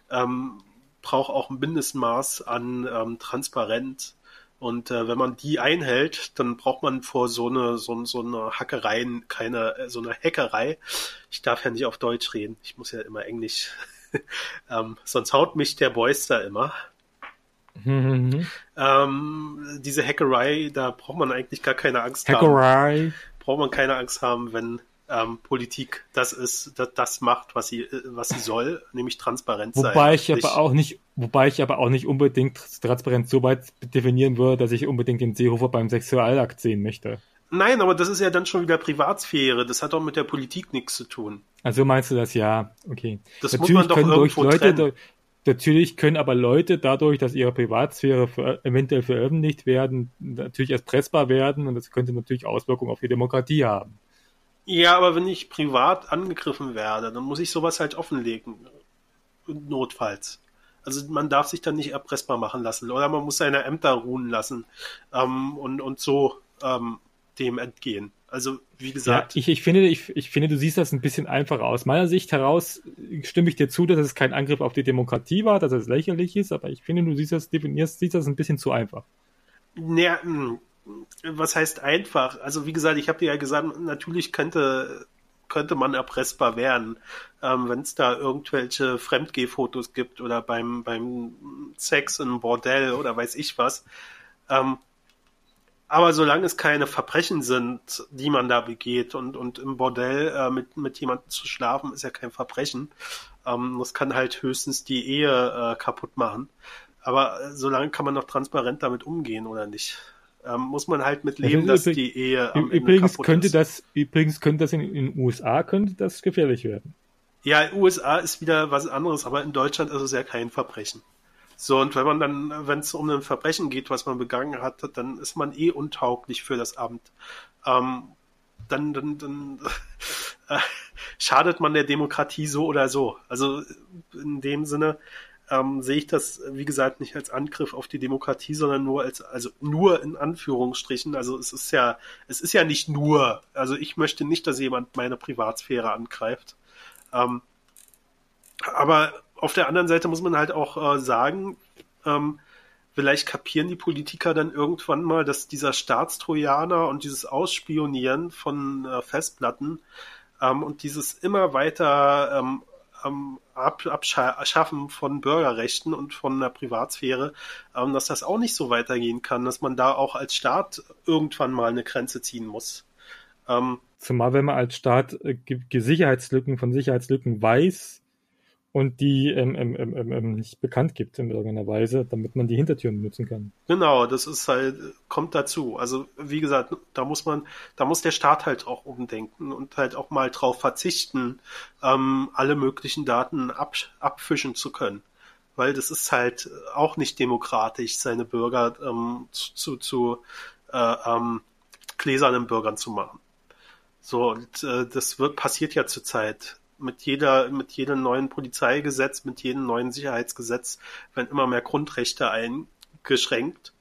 ähm, braucht auch ein Mindestmaß an ähm, Transparenz und äh, wenn man die einhält, dann braucht man vor so eine so, so eine Hackerei keine äh, so eine Hackerei. Ich darf ja nicht auf Deutsch reden. Ich muss ja immer Englisch. ähm, sonst haut mich der Boyster immer. Mhm. Ähm, diese Hackerei, da braucht man eigentlich gar keine Angst Hackerei. haben. Braucht man keine Angst haben, wenn ähm, Politik das ist, das, das macht, was sie, äh, was sie soll, nämlich transparent wobei sein. Ich aber auch nicht, wobei ich aber auch nicht unbedingt Transparenz so weit definieren würde, dass ich unbedingt den Seehofer beim Sexualakt sehen möchte. Nein, aber das ist ja dann schon wieder Privatsphäre. Das hat doch mit der Politik nichts zu tun. Also meinst du das ja? Okay. Das natürlich muss man doch irgendwo Leute, trennen. Natürlich können aber Leute dadurch, dass ihre Privatsphäre für, eventuell veröffentlicht werden, natürlich erpressbar werden und das könnte natürlich Auswirkungen auf die Demokratie haben. Ja, aber wenn ich privat angegriffen werde, dann muss ich sowas halt offenlegen. Notfalls. Also man darf sich dann nicht erpressbar machen lassen oder man muss seine Ämter ruhen lassen ähm, und, und so ähm, dem entgehen. Also wie gesagt. Ja, ich, ich, finde, ich, ich finde, du siehst das ein bisschen einfacher aus. Meiner Sicht heraus stimme ich dir zu, dass es kein Angriff auf die Demokratie war, dass es lächerlich ist, aber ich finde, du siehst das, definierst, siehst das ein bisschen zu einfach. Ja, hm, was heißt einfach? Also wie gesagt, ich habe dir ja gesagt, natürlich könnte könnte man erpressbar werden, ähm, wenn es da irgendwelche Fremdgehfotos gibt oder beim beim Sex im Bordell oder weiß ich was. Ähm, aber solange es keine Verbrechen sind, die man da begeht und, und im Bordell äh, mit, mit jemandem zu schlafen, ist ja kein Verbrechen. Ähm, das kann halt höchstens die Ehe äh, kaputt machen. Aber äh, solange kann man noch transparent damit umgehen, oder nicht? Ähm, muss man halt mit leben, dass die Ehe am übrigens Ende könnte ist. das übrigens könnte das in den USA könnte das gefährlich werden. Ja, in den USA ist wieder was anderes, aber in Deutschland ist es ja kein Verbrechen. So, und wenn man dann, wenn es um ein Verbrechen geht, was man begangen hat, dann ist man eh untauglich für das Amt. Ähm, dann, dann, dann äh, schadet man der Demokratie so oder so. Also in dem Sinne, ähm, sehe ich das, wie gesagt, nicht als Angriff auf die Demokratie, sondern nur als, also nur in Anführungsstrichen. Also es ist ja, es ist ja nicht nur, also ich möchte nicht, dass jemand meine Privatsphäre angreift. Ähm, aber auf der anderen Seite muss man halt auch äh, sagen, ähm, vielleicht kapieren die Politiker dann irgendwann mal, dass dieser Staatstrojaner und dieses Ausspionieren von äh, Festplatten ähm, und dieses immer weiter ähm, Ab Abschaffen von Bürgerrechten und von der Privatsphäre, ähm, dass das auch nicht so weitergehen kann, dass man da auch als Staat irgendwann mal eine Grenze ziehen muss. Ähm, Zumal wenn man als Staat äh, Sicherheitslücken von Sicherheitslücken weiß, und die ähm, ähm, ähm, ähm, nicht bekannt gibt in irgendeiner Weise, damit man die Hintertüren nutzen kann. Genau, das ist halt, kommt dazu. Also wie gesagt, da muss man, da muss der Staat halt auch umdenken und halt auch mal drauf verzichten, ähm, alle möglichen Daten ab, abfischen zu können. Weil das ist halt auch nicht demokratisch, seine Bürger ähm, zu, zu äh, ähm, gläsernen Bürgern zu machen. So, und äh, das wird passiert ja zurzeit mit jeder, mit jedem neuen Polizeigesetz, mit jedem neuen Sicherheitsgesetz werden immer mehr Grundrechte eingeschränkt.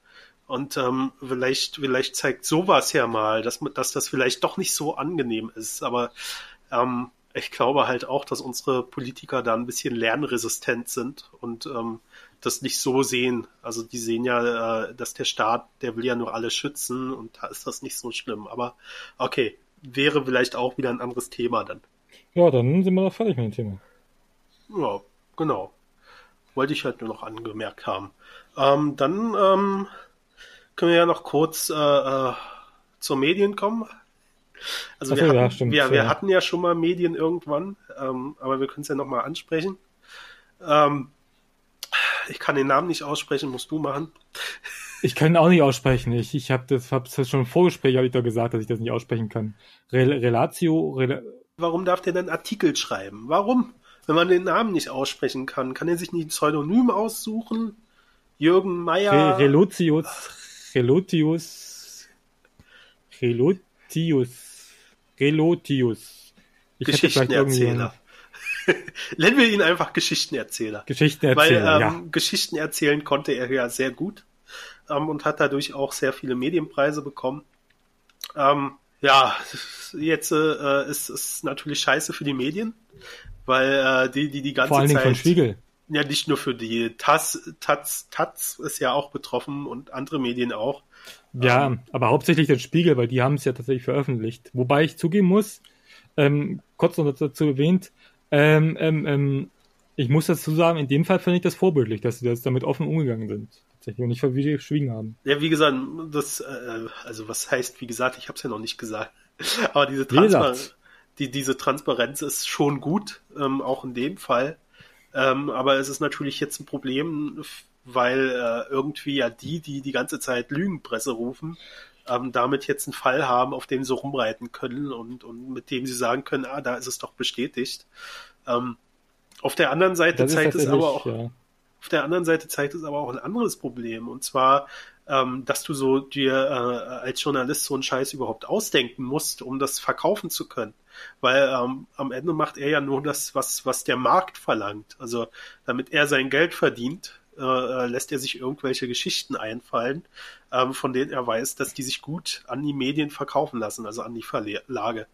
Und ähm, vielleicht, vielleicht zeigt sowas ja mal, dass, dass das vielleicht doch nicht so angenehm ist. Aber ähm, ich glaube halt auch, dass unsere Politiker da ein bisschen lernresistent sind und ähm, das nicht so sehen. Also die sehen ja, äh, dass der Staat, der will ja nur alle schützen und da ist das nicht so schlimm. Aber okay, wäre vielleicht auch wieder ein anderes Thema dann. Ja, dann sind wir doch fertig mit dem Thema. Ja, genau. Wollte ich halt nur noch angemerkt haben. Ähm, dann ähm, können wir ja noch kurz äh, äh, zur Medien kommen. Also wir, hatten, ja, stimmt, wir, wir hatten ja schon mal Medien irgendwann, ähm, aber wir können es ja nochmal ansprechen. Ähm, ich kann den Namen nicht aussprechen, musst du machen. Ich kann ihn auch nicht aussprechen. Ich, ich habe das, hab das schon im Vorgespräch ich doch gesagt, dass ich das nicht aussprechen kann. Rel Relatio, Rel Warum darf der denn Artikel schreiben? Warum? Wenn man den Namen nicht aussprechen kann, kann er sich nicht ein Pseudonym aussuchen? Jürgen Meyer. Re Relotius. Relotius. Relotius. Relotius. Ich Geschichtenerzähler. Nennen wir ihn einfach Geschichtenerzähler. Geschichtenerzähler. Weil ähm, ja. Geschichten erzählen konnte er ja sehr gut ähm, und hat dadurch auch sehr viele Medienpreise bekommen. Ähm, ja, jetzt äh, ist es natürlich scheiße für die Medien, weil äh, die, die die ganze Vor allen Zeit. Dingen von Spiegel. Ja, nicht nur für die Taz, Taz, Taz ist ja auch betroffen und andere Medien auch. Ja, ähm, aber hauptsächlich den Spiegel, weil die haben es ja tatsächlich veröffentlicht. Wobei ich zugeben muss, ähm, kurz noch dazu erwähnt, ähm, ähm, ähm, ich muss dazu sagen, in dem Fall finde ich das vorbildlich, dass sie das damit offen umgegangen sind tatsächlich und nicht verschwiegen haben. Ja, wie gesagt, das, äh, also was heißt, wie gesagt, ich habe es ja noch nicht gesagt, aber diese, Transpar die, diese Transparenz ist schon gut, ähm, auch in dem Fall. Ähm, aber es ist natürlich jetzt ein Problem, weil äh, irgendwie ja die, die die ganze Zeit Lügenpresse rufen, ähm, damit jetzt einen Fall haben, auf dem sie rumreiten können und, und mit dem sie sagen können, ah, da ist es doch bestätigt. Ähm, auf der anderen Seite das zeigt es aber auch, ja. Auf der anderen Seite zeigt es aber auch ein anderes Problem. Und zwar, ähm, dass du so dir äh, als Journalist so einen Scheiß überhaupt ausdenken musst, um das verkaufen zu können. Weil ähm, am Ende macht er ja nur das, was, was der Markt verlangt. Also damit er sein Geld verdient, äh, äh lässt er sich irgendwelche Geschichten einfallen, ähm, von denen er weiß, dass die sich gut an die Medien verkaufen lassen, also an die Verlage.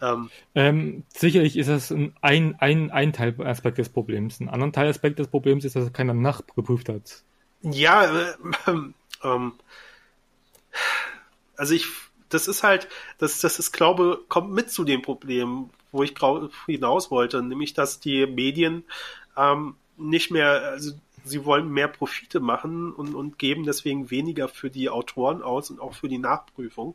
Ähm, ähm, sicherlich ist das ein, ein, ein Teilaspekt des Problems. Ein anderer Teilaspekt des Problems ist, dass er keiner nachgeprüft hat. Ja, äh, ähm, also ich, das ist halt, das, das ist, glaube, kommt mit zu dem Problem, wo ich hinaus wollte, nämlich, dass die Medien ähm, nicht mehr, also sie wollen mehr Profite machen und, und geben deswegen weniger für die Autoren aus und auch für die Nachprüfung.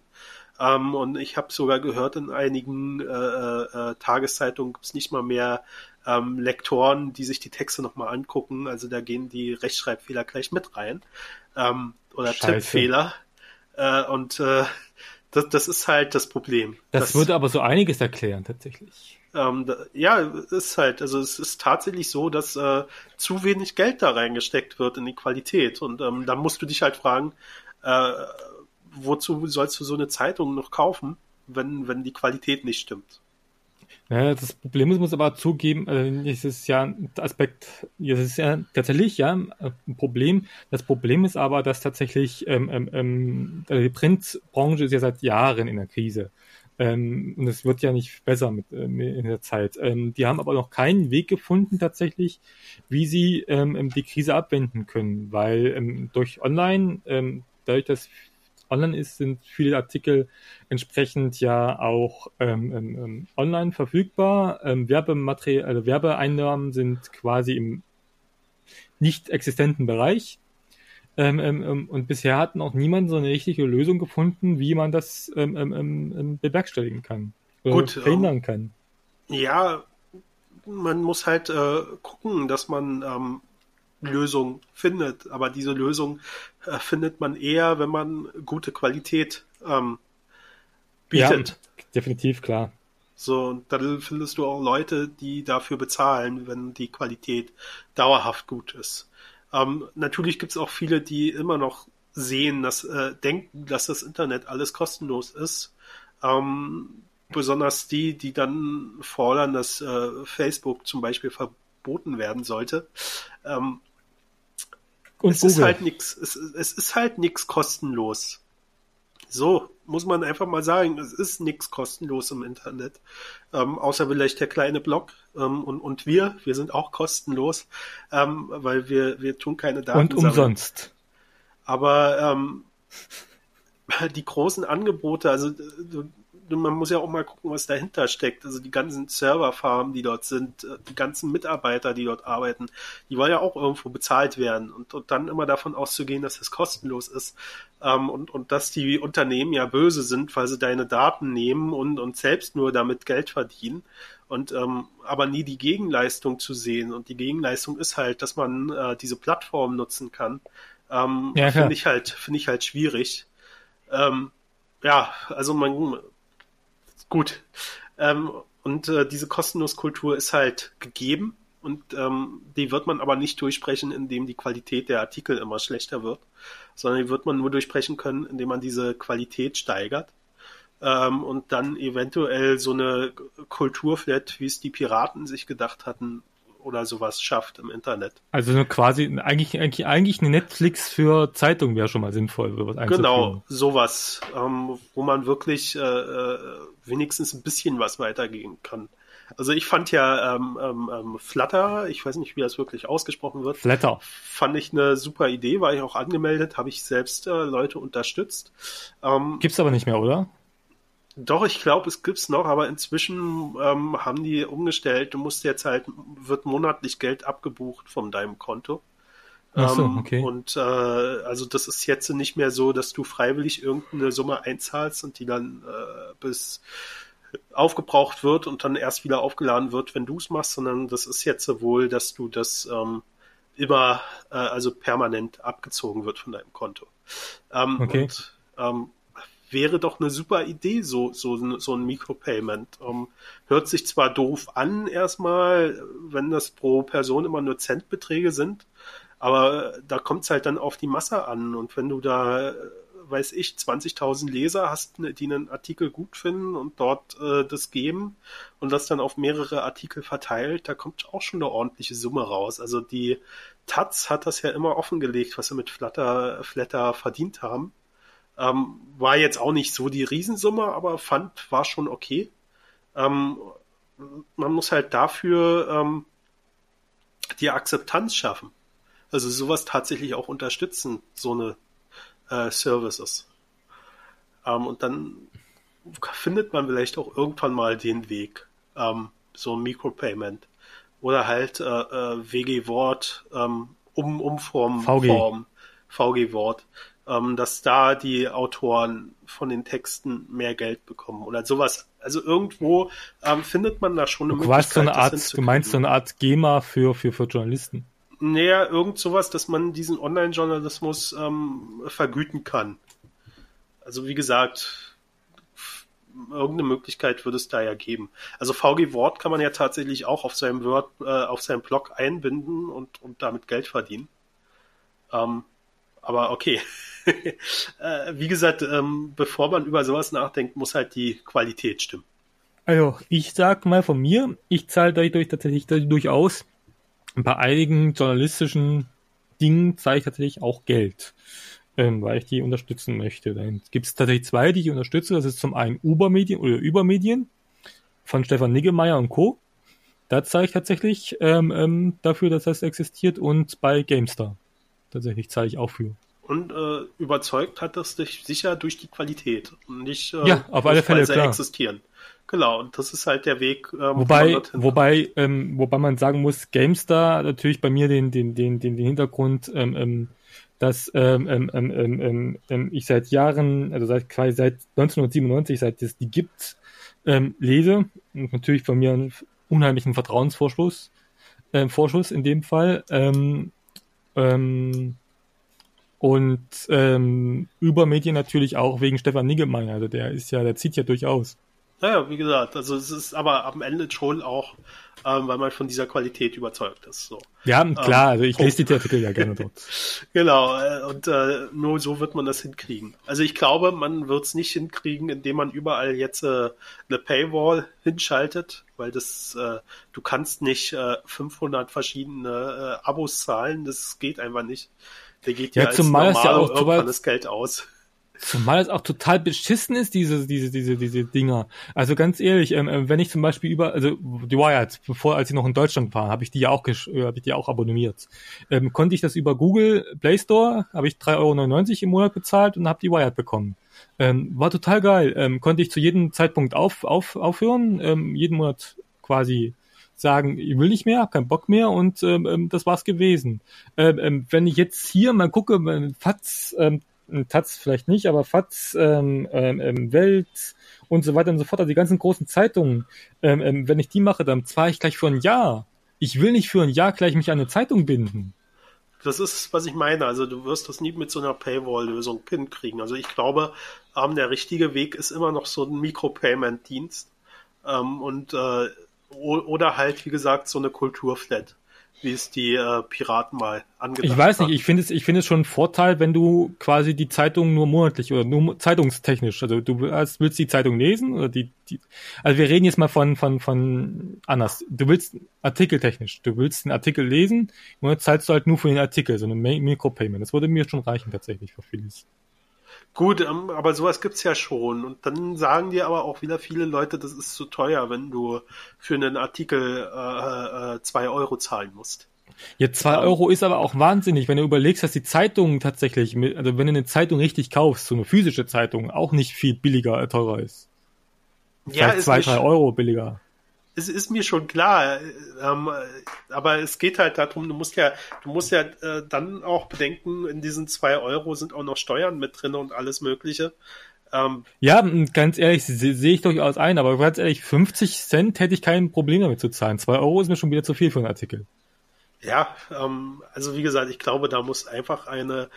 Ähm, und ich habe sogar gehört, in einigen äh, äh, Tageszeitungen gibt es nicht mal mehr ähm, Lektoren, die sich die Texte nochmal angucken. Also da gehen die Rechtschreibfehler gleich mit rein. Ähm, oder Scheiße. Tippfehler. Äh, und äh, das, das ist halt das Problem. Das, das würde aber so einiges erklären, tatsächlich. Ähm, da, ja, ist halt, also es ist tatsächlich so, dass äh, zu wenig Geld da reingesteckt wird in die Qualität. Und ähm, da musst du dich halt fragen, äh, wozu sollst du so eine Zeitung noch kaufen, wenn, wenn die Qualität nicht stimmt? Ja, das Problem ist, muss aber zugeben, äh, es ist ja ein Aspekt, es ist ja tatsächlich ja ein Problem. Das Problem ist aber, dass tatsächlich ähm, ähm, ähm die Printbranche ist ja seit Jahren in der Krise. Ähm, und es wird ja nicht besser mit, äh, in der Zeit. Ähm, die haben aber noch keinen Weg gefunden tatsächlich, wie sie ähm die Krise abwenden können, weil ähm, durch Online, ähm, dadurch, dass online ist, sind viele Artikel entsprechend ja auch ähm, ähm, ähm, online verfügbar. Ähm, Werbematerial, also Werbeeinnahmen sind quasi im nicht existenten Bereich. Ähm, ähm, und bisher hat noch niemand so eine richtige Lösung gefunden, wie man das bewerkstelligen kann. Oder Gut, verhindern kann. Ja, man muss halt äh, gucken, dass man Lösung findet. Aber diese Lösung äh, findet man eher, wenn man gute Qualität ähm, bietet. Ja, definitiv, klar. So, und dann findest du auch Leute, die dafür bezahlen, wenn die Qualität dauerhaft gut ist. Ähm, natürlich gibt es auch viele, die immer noch sehen, dass äh, denken, dass das Internet alles kostenlos ist. Ähm, besonders die, die dann fordern, dass äh, Facebook zum Beispiel verboten werden sollte. Ähm, und es Google. ist halt nichts, es, es ist halt nichts kostenlos. So, muss man einfach mal sagen, es ist nichts kostenlos im Internet. Ähm, außer vielleicht der kleine Blog ähm, und, und wir, wir sind auch kostenlos, ähm, weil wir, wir tun keine Daten. Und umsonst. Aber ähm, die großen Angebote, also man muss ja auch mal gucken, was dahinter steckt. Also die ganzen Serverfarmen, die dort sind, äh, die ganzen Mitarbeiter, die dort arbeiten, die wollen ja auch irgendwo bezahlt werden. Und, und dann immer davon auszugehen, dass es kostenlos ist ähm, und, und dass die Unternehmen ja böse sind, weil sie deine Daten nehmen und, und selbst nur damit Geld verdienen. Und ähm, aber nie die Gegenleistung zu sehen. Und die Gegenleistung ist halt, dass man äh, diese Plattform nutzen kann. Ähm, ja, finde ich halt, finde ich halt schwierig. Ähm, ja, also man, Gut. Ähm, und äh, diese Kostenloskultur ist halt gegeben und ähm, die wird man aber nicht durchsprechen, indem die Qualität der Artikel immer schlechter wird, sondern die wird man nur durchsprechen können, indem man diese Qualität steigert ähm, und dann eventuell so eine Kulturflat, wie es die Piraten sich gedacht hatten, oder sowas schafft im Internet. Also quasi eigentlich, eigentlich, eigentlich eine Netflix für Zeitungen wäre schon mal sinnvoll, sowas Genau, sowas, ähm, wo man wirklich äh, äh, wenigstens ein bisschen was weitergehen kann. Also ich fand ja ähm, ähm, ähm, Flutter, ich weiß nicht, wie das wirklich ausgesprochen wird. Flutter. Fand ich eine super Idee, war ich auch angemeldet, habe ich selbst äh, Leute unterstützt. Ähm, Gibt's aber nicht mehr, oder? Doch, ich glaube, es gibt's noch, aber inzwischen ähm, haben die umgestellt. Du musst jetzt halt, wird monatlich Geld abgebucht von deinem Konto. Ach so, ähm, okay. Und äh, also das ist jetzt nicht mehr so, dass du freiwillig irgendeine Summe einzahlst und die dann äh, bis aufgebraucht wird und dann erst wieder aufgeladen wird, wenn du es machst, sondern das ist jetzt wohl, dass du das ähm, immer, äh, also permanent abgezogen wird von deinem Konto. Ähm, okay. Und, ähm, wäre doch eine super Idee, so, so, so ein Micropayment. Um, ähm, hört sich zwar doof an erstmal, wenn das pro Person immer nur Centbeträge sind, aber da kommt es halt dann auf die Masse an. Und wenn du da, weiß ich, 20.000 Leser hast, die einen Artikel gut finden und dort äh, das geben und das dann auf mehrere Artikel verteilt, da kommt auch schon eine ordentliche Summe raus. Also die Taz hat das ja immer offengelegt, was sie mit Flutter, Flatter verdient haben. Ähm, war jetzt auch nicht so die Riesensumme, aber fand, war schon okay. Ähm, man muss halt dafür ähm, die Akzeptanz schaffen. Also sowas tatsächlich auch unterstützen, so eine äh, Services. Ähm, und dann findet man vielleicht auch irgendwann mal den Weg, ähm, so ein Micropayment. Oder halt äh, äh, WG-Wort, ähm, um, Umform, VG. Form, VG-Wort ähm, dass da die Autoren von den Texten mehr Geld bekommen oder sowas. Also irgendwo ähm, findet man da schon eine du Möglichkeit. So eine Art, du meinst so eine Art GEMA für, für, für Journalisten? Naja, irgend sowas, dass man diesen Online-Journalismus ähm, vergüten kann. Also wie gesagt, irgendeine Möglichkeit würde es da ja geben. Also VG Wort kann man ja tatsächlich auch auf seinem Word, äh, auf seinem Blog einbinden und, und damit Geld verdienen. Ähm, aber okay. äh, wie gesagt, ähm, bevor man über sowas nachdenkt, muss halt die Qualität stimmen. Also, ich sag mal von mir, ich zahle dadurch tatsächlich durchaus bei einigen journalistischen Dingen zahle ich tatsächlich auch Geld, ähm, weil ich die unterstützen möchte. Dann gibt es tatsächlich zwei, die ich unterstütze. Das ist zum einen Ubermedien oder Übermedien von Stefan Niggemeier und Co. Da zahle ich tatsächlich ähm, dafür, dass das existiert und bei GameStar. Tatsächlich zahle ich auch für. Und äh, überzeugt hat das dich sicher durch die Qualität und nicht äh, ja, auf alle Fälle, klar. existieren. Genau, und das ist halt der Weg. Ähm, wobei, wobei, ähm, wobei man sagen muss, GameStar natürlich bei mir den, den, den, den, den Hintergrund, ähm, ähm, dass ähm, ähm, ähm, ähm, ähm, ich seit Jahren, also seit quasi seit 1997, seit es die gibt, ähm, lese und natürlich von mir einen unheimlichen Vertrauensvorschuss, äh, Vorschuss in dem Fall. Ähm, und ähm, über Medien natürlich auch wegen Stefan Niggemeier, also der ist ja, der zieht ja durchaus. Naja, wie gesagt, also es ist aber am Ende schon auch, ähm, weil man von dieser Qualität überzeugt ist. So. Ja, klar, ähm, also ich lese die Artikel ja gerne dort. genau, äh, und äh, nur so wird man das hinkriegen. Also ich glaube, man wird es nicht hinkriegen, indem man überall jetzt äh, eine Paywall hinschaltet, weil das, äh, du kannst nicht äh, 500 verschiedene äh, Abos zahlen, das geht einfach nicht. Der geht ja, ja als zumal ja auch Geld aus. Zumal es auch total beschissen ist, diese, diese, diese, diese Dinger. Also ganz ehrlich, ähm, äh, wenn ich zum Beispiel über, also die Wired, bevor, als ich noch in Deutschland war, habe ich die ja auch, äh, habe ich die auch abonniert. Ähm, konnte ich das über Google Play Store, habe ich 3,99 Euro im Monat bezahlt und habe die Wired bekommen. Ähm, war total geil. Ähm, konnte ich zu jedem Zeitpunkt auf, auf, aufhören, ähm, jeden Monat quasi sagen, ich will nicht mehr, hab keinen Bock mehr und ähm, ähm das war's gewesen. Ähm, ähm, wenn ich jetzt hier mal gucke, FATS ähm, Taz vielleicht nicht, aber FATS, ähm, ähm, ähm, Welt und so weiter und so fort, also die ganzen großen Zeitungen, ähm, ähm, wenn ich die mache, dann zahle ich gleich für ein Jahr. Ich will nicht für ein Jahr gleich mich an eine Zeitung binden. Das ist, was ich meine. Also du wirst das nie mit so einer Paywall-Lösung hinkriegen. Also ich glaube, ähm, der richtige Weg ist immer noch so ein Micropayment-Dienst. Ähm, und äh, oder halt, wie gesagt, so eine Kulturflat wie es die äh, Piraten mal angedacht Ich weiß nicht, ich finde es, ich finde es schon ein Vorteil, wenn du quasi die Zeitung nur monatlich oder nur zeitungstechnisch, also du willst die Zeitung lesen oder die, die also wir reden jetzt mal von, von, von anders. Du willst artikeltechnisch, du willst einen Artikel lesen und dann zahlst du halt nur für den Artikel, so eine Micropayment. Das würde mir schon reichen tatsächlich für vieles. Gut, ähm, aber sowas gibt's ja schon. Und dann sagen dir aber auch wieder viele Leute, das ist zu teuer, wenn du für einen Artikel äh, äh, zwei Euro zahlen musst. Ja, zwei ähm, Euro ist aber auch wahnsinnig, wenn du überlegst, dass die Zeitung tatsächlich, mit, also wenn du eine Zeitung richtig kaufst, so eine physische Zeitung, auch nicht viel billiger, äh, teurer ist. Ja, Vielleicht zwei, drei Euro billiger es ist mir schon klar, ähm, aber es geht halt darum, du musst ja, du musst ja äh, dann auch bedenken, in diesen zwei Euro sind auch noch Steuern mit drin und alles Mögliche. Ähm, ja, ganz ehrlich, sehe seh ich durchaus ein, aber ganz ehrlich, 50 Cent hätte ich kein Problem damit zu zahlen. Zwei Euro ist mir schon wieder zu viel für einen Artikel. Ja, ähm, also wie gesagt, ich glaube, da muss einfach eine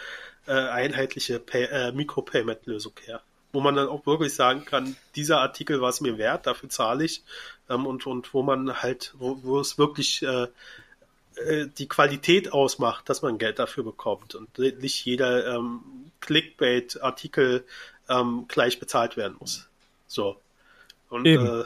äh, einheitliche Pay äh, Micropayment-Lösung her wo man dann auch wirklich sagen kann, dieser Artikel war es mir wert, dafür zahle ich. Ähm, und, und wo man halt, wo, wo es wirklich äh, äh, die Qualität ausmacht, dass man Geld dafür bekommt und nicht jeder ähm, Clickbait-Artikel ähm, gleich bezahlt werden muss. So. Und äh,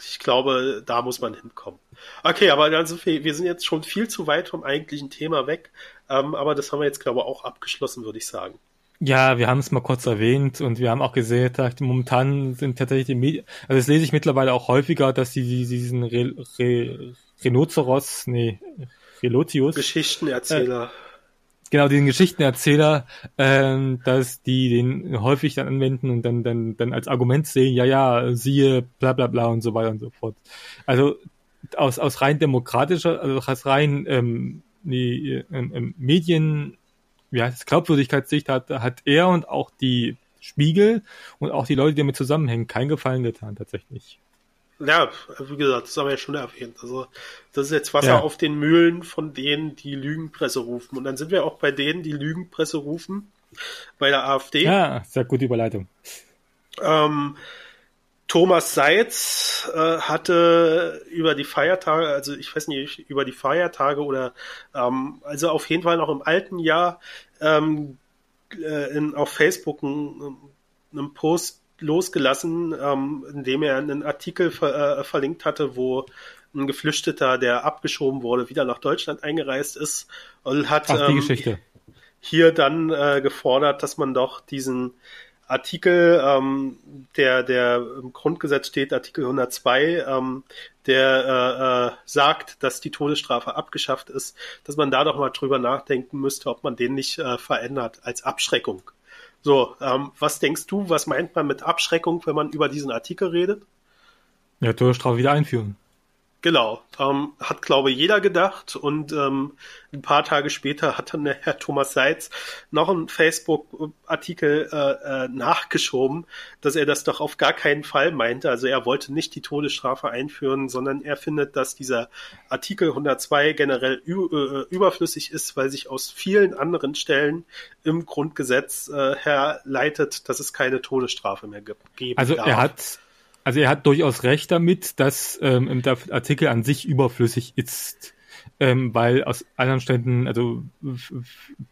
ich glaube, da muss man hinkommen. Okay, aber also wir sind jetzt schon viel zu weit vom eigentlichen Thema weg, ähm, aber das haben wir jetzt, glaube ich, auch abgeschlossen, würde ich sagen. Ja, wir haben es mal kurz erwähnt und wir haben auch gesehen, dass momentan sind tatsächlich die Medien, also das lese ich mittlerweile auch häufiger, dass die, diesen Re, Re, Rhinoceros, nee, Relotius. Geschichtenerzähler. Äh, genau, diesen Geschichtenerzähler, ähm, dass die den häufig dann anwenden und dann, dann, dann als Argument sehen, ja, ja, siehe, bla bla bla und so weiter und so fort. Also aus, aus rein demokratischer, also aus rein ähm, nee, ähm, ähm Medien wie heißt es, Glaubwürdigkeitssicht hat, hat er und auch die Spiegel und auch die Leute, die damit zusammenhängen, keinen Gefallen getan, tatsächlich. Ja, wie gesagt, das haben wir ja schon erwähnt. Also, das ist jetzt Wasser ja. auf den Mühlen von denen, die Lügenpresse rufen. Und dann sind wir auch bei denen, die Lügenpresse rufen, bei der AfD. Ja, sehr gute Überleitung. Ähm, Thomas Seitz äh, hatte über die Feiertage, also ich weiß nicht, über die Feiertage oder ähm, also auf jeden Fall noch im alten Jahr ähm, äh, in, auf Facebook einen, einen Post losgelassen, ähm, indem er einen Artikel ver äh, verlinkt hatte, wo ein Geflüchteter, der abgeschoben wurde, wieder nach Deutschland eingereist ist und hat Ach, ähm, hier dann äh, gefordert, dass man doch diesen Artikel, ähm, der, der im Grundgesetz steht, Artikel 102, ähm, der äh, äh, sagt, dass die Todesstrafe abgeschafft ist, dass man da doch mal drüber nachdenken müsste, ob man den nicht äh, verändert als Abschreckung. So, ähm, was denkst du, was meint man mit Abschreckung, wenn man über diesen Artikel redet? Ja, Todesstrafe wieder einführen. Genau, ähm, hat glaube jeder gedacht und ähm, ein paar Tage später hat dann der Herr Thomas Seitz noch einen Facebook-Artikel äh, äh, nachgeschoben, dass er das doch auf gar keinen Fall meinte. Also er wollte nicht die Todesstrafe einführen, sondern er findet, dass dieser Artikel 102 generell äh, überflüssig ist, weil sich aus vielen anderen Stellen im Grundgesetz äh, herleitet, dass es keine Todesstrafe mehr gibt. Geben also darf. er hat also er hat durchaus recht damit, dass ähm, der Artikel an sich überflüssig ist. Ähm, weil aus anderen Ständen, also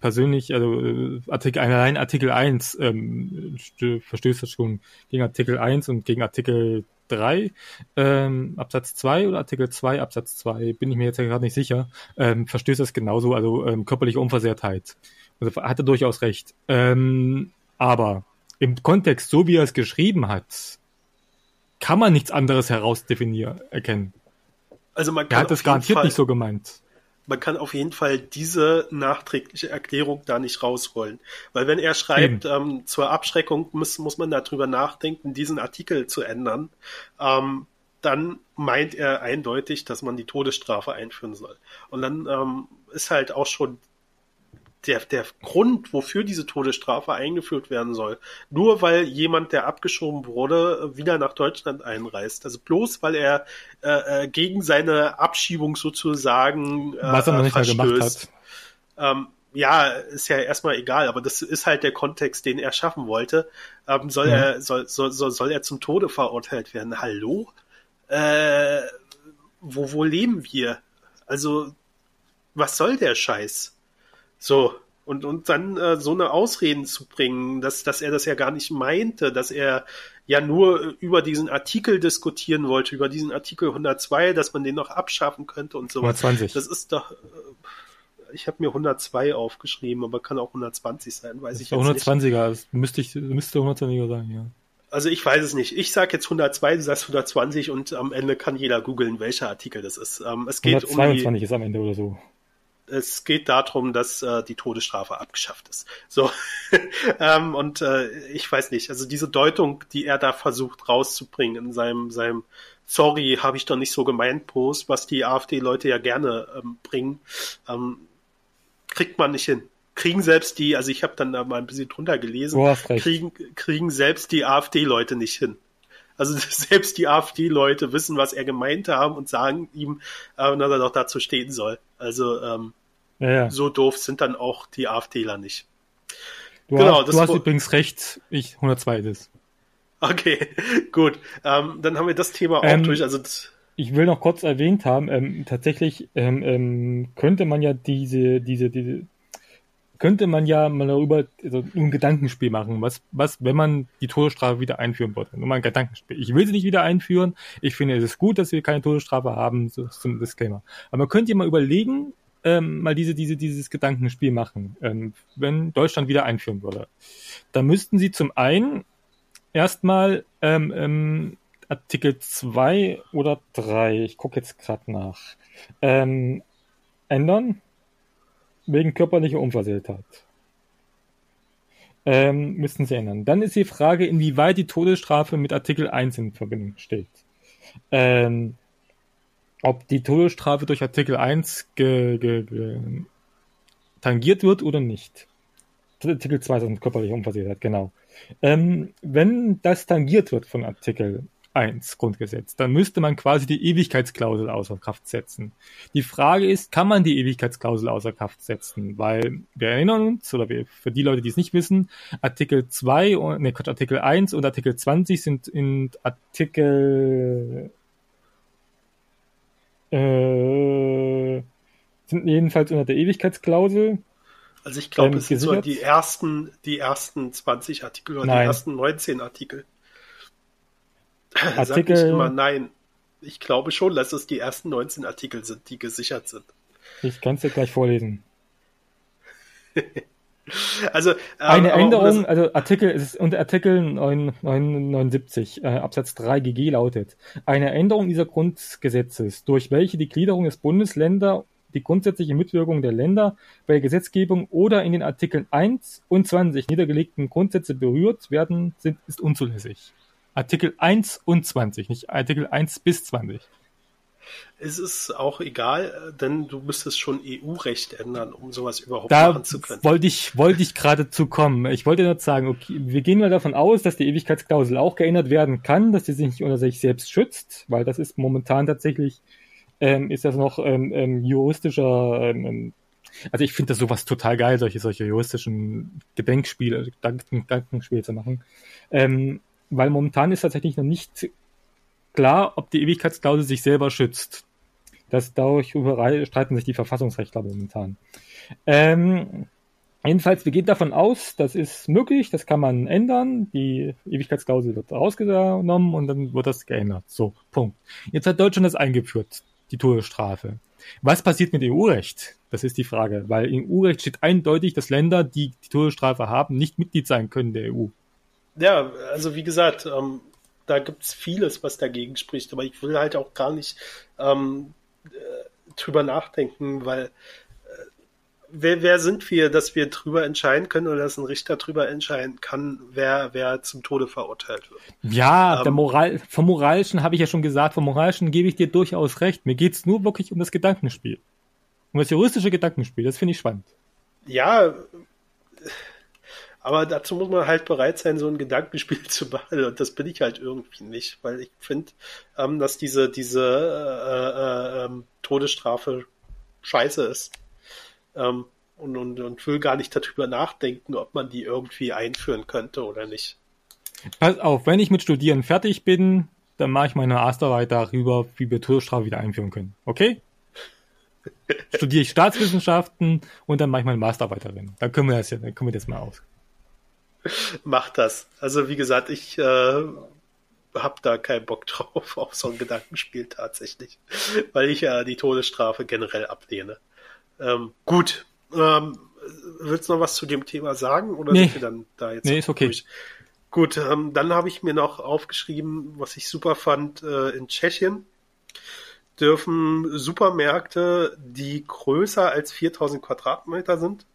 persönlich, also äh, Artikel, allein Artikel 1 ähm, verstößt das schon gegen Artikel 1 und gegen Artikel 3, ähm, Absatz 2 oder Artikel 2, Absatz 2, bin ich mir jetzt ja gerade nicht sicher, ähm, verstößt das genauso, also ähm, körperliche Unversehrtheit. Also hat er durchaus recht. Ähm, aber im Kontext, so wie er es geschrieben hat, kann man nichts anderes herausdefinieren, erkennen. Also man kann er hat das garantiert Fall, nicht so gemeint. Man kann auf jeden Fall diese nachträgliche Erklärung da nicht rausholen. Weil wenn er schreibt, ähm, zur Abschreckung muss, muss man darüber nachdenken, diesen Artikel zu ändern, ähm, dann meint er eindeutig, dass man die Todesstrafe einführen soll. Und dann ähm, ist halt auch schon der, der Grund, wofür diese Todesstrafe eingeführt werden soll. Nur weil jemand, der abgeschoben wurde, wieder nach Deutschland einreist. Also bloß weil er äh, äh gegen seine Abschiebung sozusagen äh, Was er noch nicht verstößt. Mal gemacht hat. Ähm, ja, ist ja erstmal egal, aber das ist halt der Kontext, den er schaffen wollte. Ähm, soll mhm. er soll, soll, soll, soll er zum Tode verurteilt werden? Hallo? Äh, wo, wo leben wir? Also, was soll der Scheiß? So, und, und dann äh, so eine Ausreden zu bringen, dass, dass er das ja gar nicht meinte, dass er ja nur über diesen Artikel diskutieren wollte, über diesen Artikel 102, dass man den noch abschaffen könnte und so. 120. Das ist doch, äh, ich habe mir 102 aufgeschrieben, aber kann auch 120 sein, weiß ich jetzt 120er, nicht. 120er, das müsste, ich, müsste 120er sein, ja. Also ich weiß es nicht. Ich sage jetzt 102, du sagst 120 und am Ende kann jeder googeln, welcher Artikel das ist. Ähm, es geht 122 um die, ist am Ende oder so es geht darum, dass äh, die Todesstrafe abgeschafft ist. So ähm, und äh, ich weiß nicht, also diese Deutung, die er da versucht rauszubringen in seinem seinem Sorry, habe ich doch nicht so gemeint Post, was die AfD-Leute ja gerne ähm, bringen, ähm, kriegt man nicht hin. Kriegen selbst die, also ich habe dann da mal ein bisschen drunter gelesen, kriegen, kriegen selbst die AfD-Leute nicht hin. Also selbst die AfD-Leute wissen, was er gemeint haben und sagen ihm, äh, dass er doch dazu stehen soll. Also ähm, ja, ja. so doof sind dann auch die AfDler nicht. Du genau, hast, du hast übrigens recht, ich 102 ist. Okay, gut. Ähm, dann haben wir das Thema auch ähm, durch. Also ich will noch kurz erwähnt haben, ähm, tatsächlich ähm, ähm, könnte man ja diese, diese, diese, könnte man ja mal darüber also ein Gedankenspiel machen, was, was, wenn man die Todesstrafe wieder einführen würde. Nur mal ein Gedankenspiel. Ich will sie nicht wieder einführen. Ich finde es ist gut, dass wir keine Todesstrafe haben, so zum Disclaimer. Aber man könnte ja mal überlegen, ähm, mal diese, diese, dieses Gedankenspiel machen, ähm, wenn Deutschland wieder einführen würde. Da müssten sie zum einen erstmal ähm, ähm, Artikel 2 oder 3, ich gucke jetzt gerade nach, ähm, ändern wegen körperlicher Unversehrtheit. Ähm, müssten sie ändern. Dann ist die Frage, inwieweit die Todesstrafe mit Artikel 1 in Verbindung steht. Ähm, ob die Todesstrafe durch Artikel 1 ge, ge, ge, tangiert wird oder nicht. Artikel 2 ist körperliche Unversehrtheit, genau. Ähm, wenn das tangiert wird von Artikel 1 Grundgesetz, dann müsste man quasi die Ewigkeitsklausel außer Kraft setzen. Die Frage ist, kann man die Ewigkeitsklausel außer Kraft setzen? Weil wir erinnern uns, oder wir, für die Leute, die es nicht wissen, Artikel 2, ne, Artikel 1 und Artikel 20 sind in Artikel äh, sind jedenfalls unter der Ewigkeitsklausel. Also ich glaube, ähm, es sind so die ersten, die ersten 20 Artikel oder Nein. die ersten 19 Artikel. Artikel. Sag ich immer nein. Ich glaube schon, dass es die ersten 19 Artikel sind, die gesichert sind. Ich kann es dir gleich vorlesen. also ähm, eine Änderung, also Artikel ist unter Artikel 979 äh, Absatz 3 GG lautet: Eine Änderung dieser Grundgesetzes, durch welche die Gliederung des Bundesländer die grundsätzliche Mitwirkung der Länder bei der Gesetzgebung oder in den Artikeln 1 und 20 niedergelegten Grundsätze berührt werden, sind, ist unzulässig. Artikel 1 und 20, nicht Artikel 1 bis 20. Es ist auch egal, denn du müsstest schon EU-Recht ändern, um sowas überhaupt da machen zu können. Wollte ich, wollte ich gerade zu kommen. Ich wollte nur sagen, okay, wir gehen mal davon aus, dass die Ewigkeitsklausel auch geändert werden kann, dass sie sich nicht unter sich selbst schützt, weil das ist momentan tatsächlich ähm, ist das noch ähm, ähm, juristischer, ähm, ähm, also ich finde das sowas total geil, solche, solche juristischen Gedenkspiele, Gedanken, Gedankenspiele zu machen. Weil momentan ist tatsächlich noch nicht klar, ob die Ewigkeitsklausel sich selber schützt. Das dadurch streiten sich die Verfassungsrechtler momentan. Ähm, jedenfalls, wir gehen davon aus, das ist möglich, das kann man ändern. Die Ewigkeitsklausel wird rausgenommen und dann wird das geändert. So, Punkt. Jetzt hat Deutschland das eingeführt die Todesstrafe. Was passiert mit EU-Recht? Das ist die Frage, weil im EU-Recht steht eindeutig, dass Länder, die die Todesstrafe haben, nicht Mitglied sein können der EU. Ja, also wie gesagt, ähm, da gibt es vieles, was dagegen spricht, aber ich will halt auch gar nicht ähm, äh, drüber nachdenken, weil wer, wer sind wir, dass wir drüber entscheiden können oder dass ein Richter drüber entscheiden kann, wer, wer zum Tode verurteilt wird? Ja, ähm, der Moral, vom Moralischen habe ich ja schon gesagt, vom Moralischen gebe ich dir durchaus recht. Mir geht's nur wirklich um das Gedankenspiel. Um das juristische Gedankenspiel, das finde ich spannend. Ja, aber dazu muss man halt bereit sein, so ein Gedankenspiel zu machen. Und das bin ich halt irgendwie nicht, weil ich finde, ähm, dass diese, diese äh, äh, äh, Todesstrafe scheiße ist ähm, und, und, und will gar nicht darüber nachdenken, ob man die irgendwie einführen könnte oder nicht. Pass auf, wenn ich mit Studieren fertig bin, dann mache ich meine Masterarbeit darüber, wie wir Todesstrafe wieder einführen können. Okay? Studiere ich Staatswissenschaften und dann mache ich meine Masterarbeit darin. Dann können wir das ja, dann können wir das mal aus. Mach das. Also wie gesagt, ich äh, habe da keinen Bock drauf auf so ein Gedankenspiel tatsächlich, weil ich ja die Todesstrafe generell ablehne. Ähm, gut. Ähm, willst du noch was zu dem Thema sagen oder nee. sind wir dann da jetzt? Nee, ist okay. Durch? Gut, ähm, dann habe ich mir noch aufgeschrieben, was ich super fand, äh, in Tschechien dürfen Supermärkte, die größer als 4000 Quadratmeter sind,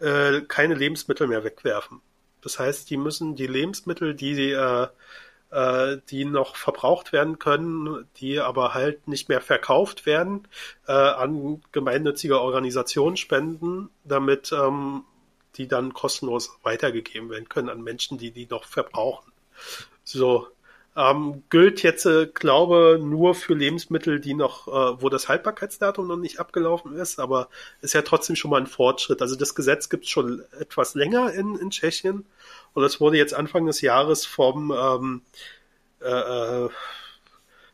äh, keine Lebensmittel mehr wegwerfen. Das heißt, die müssen die Lebensmittel, die äh, äh, die noch verbraucht werden können, die aber halt nicht mehr verkauft werden, äh, an gemeinnützige Organisationen spenden, damit ähm, die dann kostenlos weitergegeben werden können an Menschen, die die noch verbrauchen. So, ähm, gilt jetzt, äh, glaube nur für Lebensmittel, die noch, äh, wo das Haltbarkeitsdatum noch nicht abgelaufen ist, aber ist ja trotzdem schon mal ein Fortschritt. Also das Gesetz gibt es schon etwas länger in, in Tschechien und es wurde jetzt Anfang des Jahres vom ähm, äh, äh,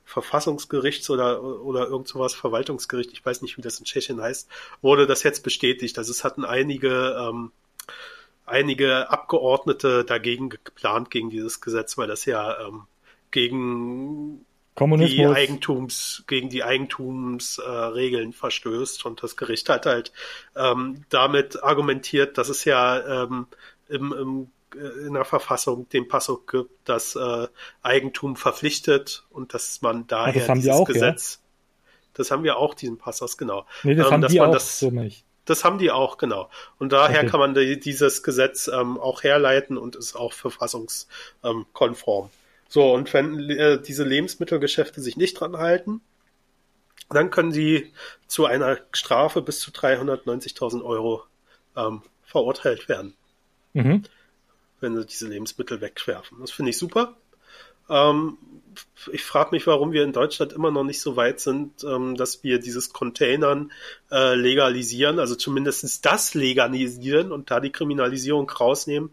Verfassungsgerichts oder, oder irgend sowas, Verwaltungsgericht, ich weiß nicht, wie das in Tschechien heißt, wurde das jetzt bestätigt. Also es hatten einige, ähm, einige Abgeordnete dagegen geplant, gegen dieses Gesetz, weil das ja ähm, gegen die Eigentums, gegen die Eigentumsregeln äh, verstößt. Und das Gericht hat halt ähm, damit argumentiert, dass es ja ähm, im, im in der Verfassung den Passus gibt, dass äh, Eigentum verpflichtet und dass man daher das haben dieses die auch, Gesetz, ja? das haben wir auch diesen Passus, genau. Nee, das ähm, haben die auch das, so nicht. Das haben die auch, genau. Und daher okay. kann man die, dieses Gesetz ähm, auch herleiten und ist auch verfassungskonform. So, und wenn äh, diese Lebensmittelgeschäfte sich nicht dran halten, dann können sie zu einer Strafe bis zu 390.000 Euro ähm, verurteilt werden. Mhm wenn sie diese Lebensmittel wegwerfen. Das finde ich super. Ähm, ich frage mich, warum wir in Deutschland immer noch nicht so weit sind, ähm, dass wir dieses Containern äh, legalisieren, also zumindest das legalisieren und da die Kriminalisierung rausnehmen.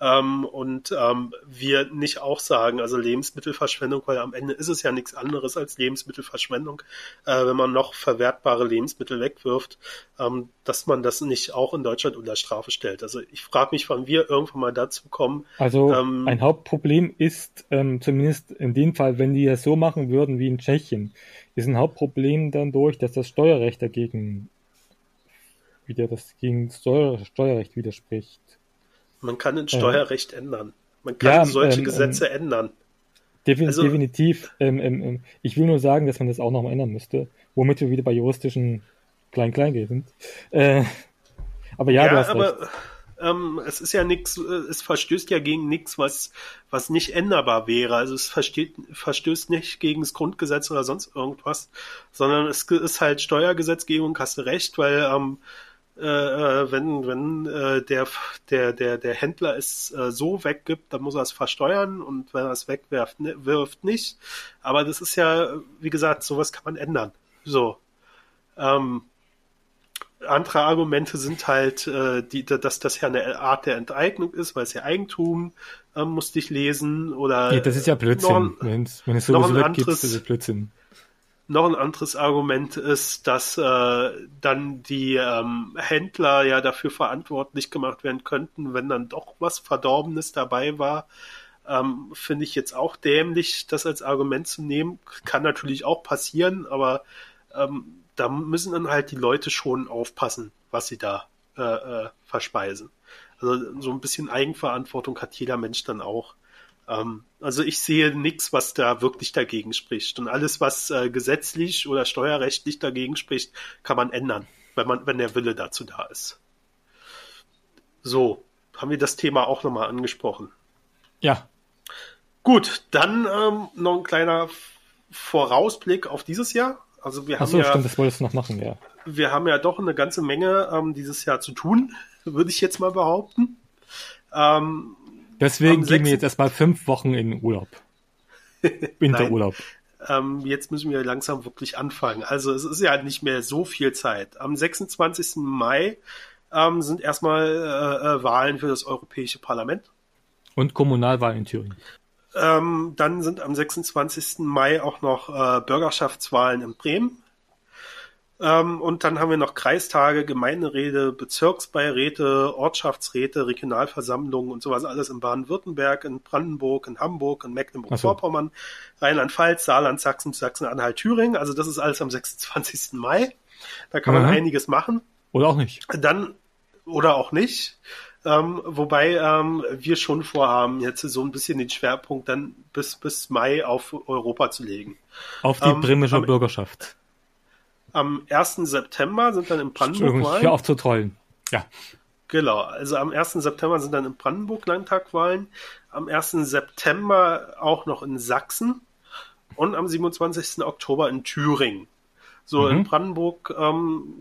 Ähm, und ähm, wir nicht auch sagen, also Lebensmittelverschwendung, weil am Ende ist es ja nichts anderes als Lebensmittelverschwendung, äh, wenn man noch verwertbare Lebensmittel wegwirft, ähm, dass man das nicht auch in Deutschland unter Strafe stellt. Also ich frage mich, wann wir irgendwann mal dazu kommen. Also ähm, ein Hauptproblem ist, ähm, zumindest in dem Fall, wenn die es so machen würden wie in Tschechien, ist ein Hauptproblem dann durch, dass das Steuerrecht dagegen wieder das gegen Steuer, Steuerrecht widerspricht. Man kann ein Steuerrecht äh, ändern. Man kann ja, solche ähm, Gesetze ähm, ändern. Defin also, definitiv. Ähm, ähm, ähm, ich will nur sagen, dass man das auch noch mal ändern müsste, womit wir wieder bei juristischen Klein-Klein sind. Äh, aber ja, ja, du hast aber, recht. Ähm, es ist ja nichts, äh, es verstößt ja gegen nichts, was, was nicht änderbar wäre. Also es versteht, verstößt nicht gegen das Grundgesetz oder sonst irgendwas, sondern es ist halt Steuergesetzgebung, hast du recht, weil ähm, äh, äh, wenn, wenn äh, der, der, der, der Händler es äh, so weggibt, dann muss er es versteuern und wenn er es wegwirft, ne, wirft nicht. Aber das ist ja, wie gesagt, sowas kann man ändern. So. Ähm, andere Argumente sind halt, äh, die, dass das ja eine Art der Enteignung ist, weil es ja Eigentum, ähm, musste ich lesen. Oder ja, das ist ja Blödsinn. Wenn es sowieso weggibt, ist es Blödsinn. Noch ein anderes Argument ist, dass äh, dann die ähm, Händler ja dafür verantwortlich gemacht werden könnten, wenn dann doch was Verdorbenes dabei war. Ähm, Finde ich jetzt auch dämlich, das als Argument zu nehmen. Kann natürlich auch passieren, aber ähm, da müssen dann halt die Leute schon aufpassen, was sie da äh, äh, verspeisen. Also so ein bisschen Eigenverantwortung hat jeder Mensch dann auch. Ähm, also ich sehe nichts, was da wirklich dagegen spricht. Und alles, was äh, gesetzlich oder steuerrechtlich dagegen spricht, kann man ändern, wenn man, wenn der Wille dazu da ist. So, haben wir das Thema auch nochmal angesprochen. Ja. Gut, dann ähm, noch ein kleiner Vorausblick auf dieses Jahr. Also wir haben Ach so, ja, stimmt, das wolltest du noch machen, ja. Wir haben ja doch eine ganze Menge ähm, dieses Jahr zu tun, würde ich jetzt mal behaupten. Ähm, Deswegen gehen wir jetzt erstmal fünf Wochen in Urlaub. Winterurlaub. ähm, jetzt müssen wir langsam wirklich anfangen. Also es ist ja nicht mehr so viel Zeit. Am 26. Mai ähm, sind erstmal äh, äh, Wahlen für das Europäische Parlament. Und Kommunalwahlen in Thüringen. Ähm, dann sind am 26. Mai auch noch äh, Bürgerschaftswahlen in Bremen. Ähm, und dann haben wir noch Kreistage, Gemeinderäte, Bezirksbeiräte, Ortschaftsräte, Regionalversammlungen und sowas alles in Baden-Württemberg, in Brandenburg, in Hamburg, in Mecklenburg-Vorpommern, so. Rheinland-Pfalz, Saarland, Sachsen, Sachsen-Anhalt, Thüringen. Also das ist alles am 26. Mai. Da kann man mhm. einiges machen. Oder auch nicht. Dann, oder auch nicht. Ähm, wobei ähm, wir schon vorhaben, jetzt so ein bisschen den Schwerpunkt dann bis, bis Mai auf Europa zu legen. Auf die ähm, bremische Bürgerschaft. Am 1. September sind dann in Brandenburg Wahlen. Hör auf zu trollen. Ja. Genau, also am 1. September sind dann in Brandenburg Landtagwahlen, am 1. September auch noch in Sachsen und am 27. Oktober in Thüringen. So, mhm. in Brandenburg ähm,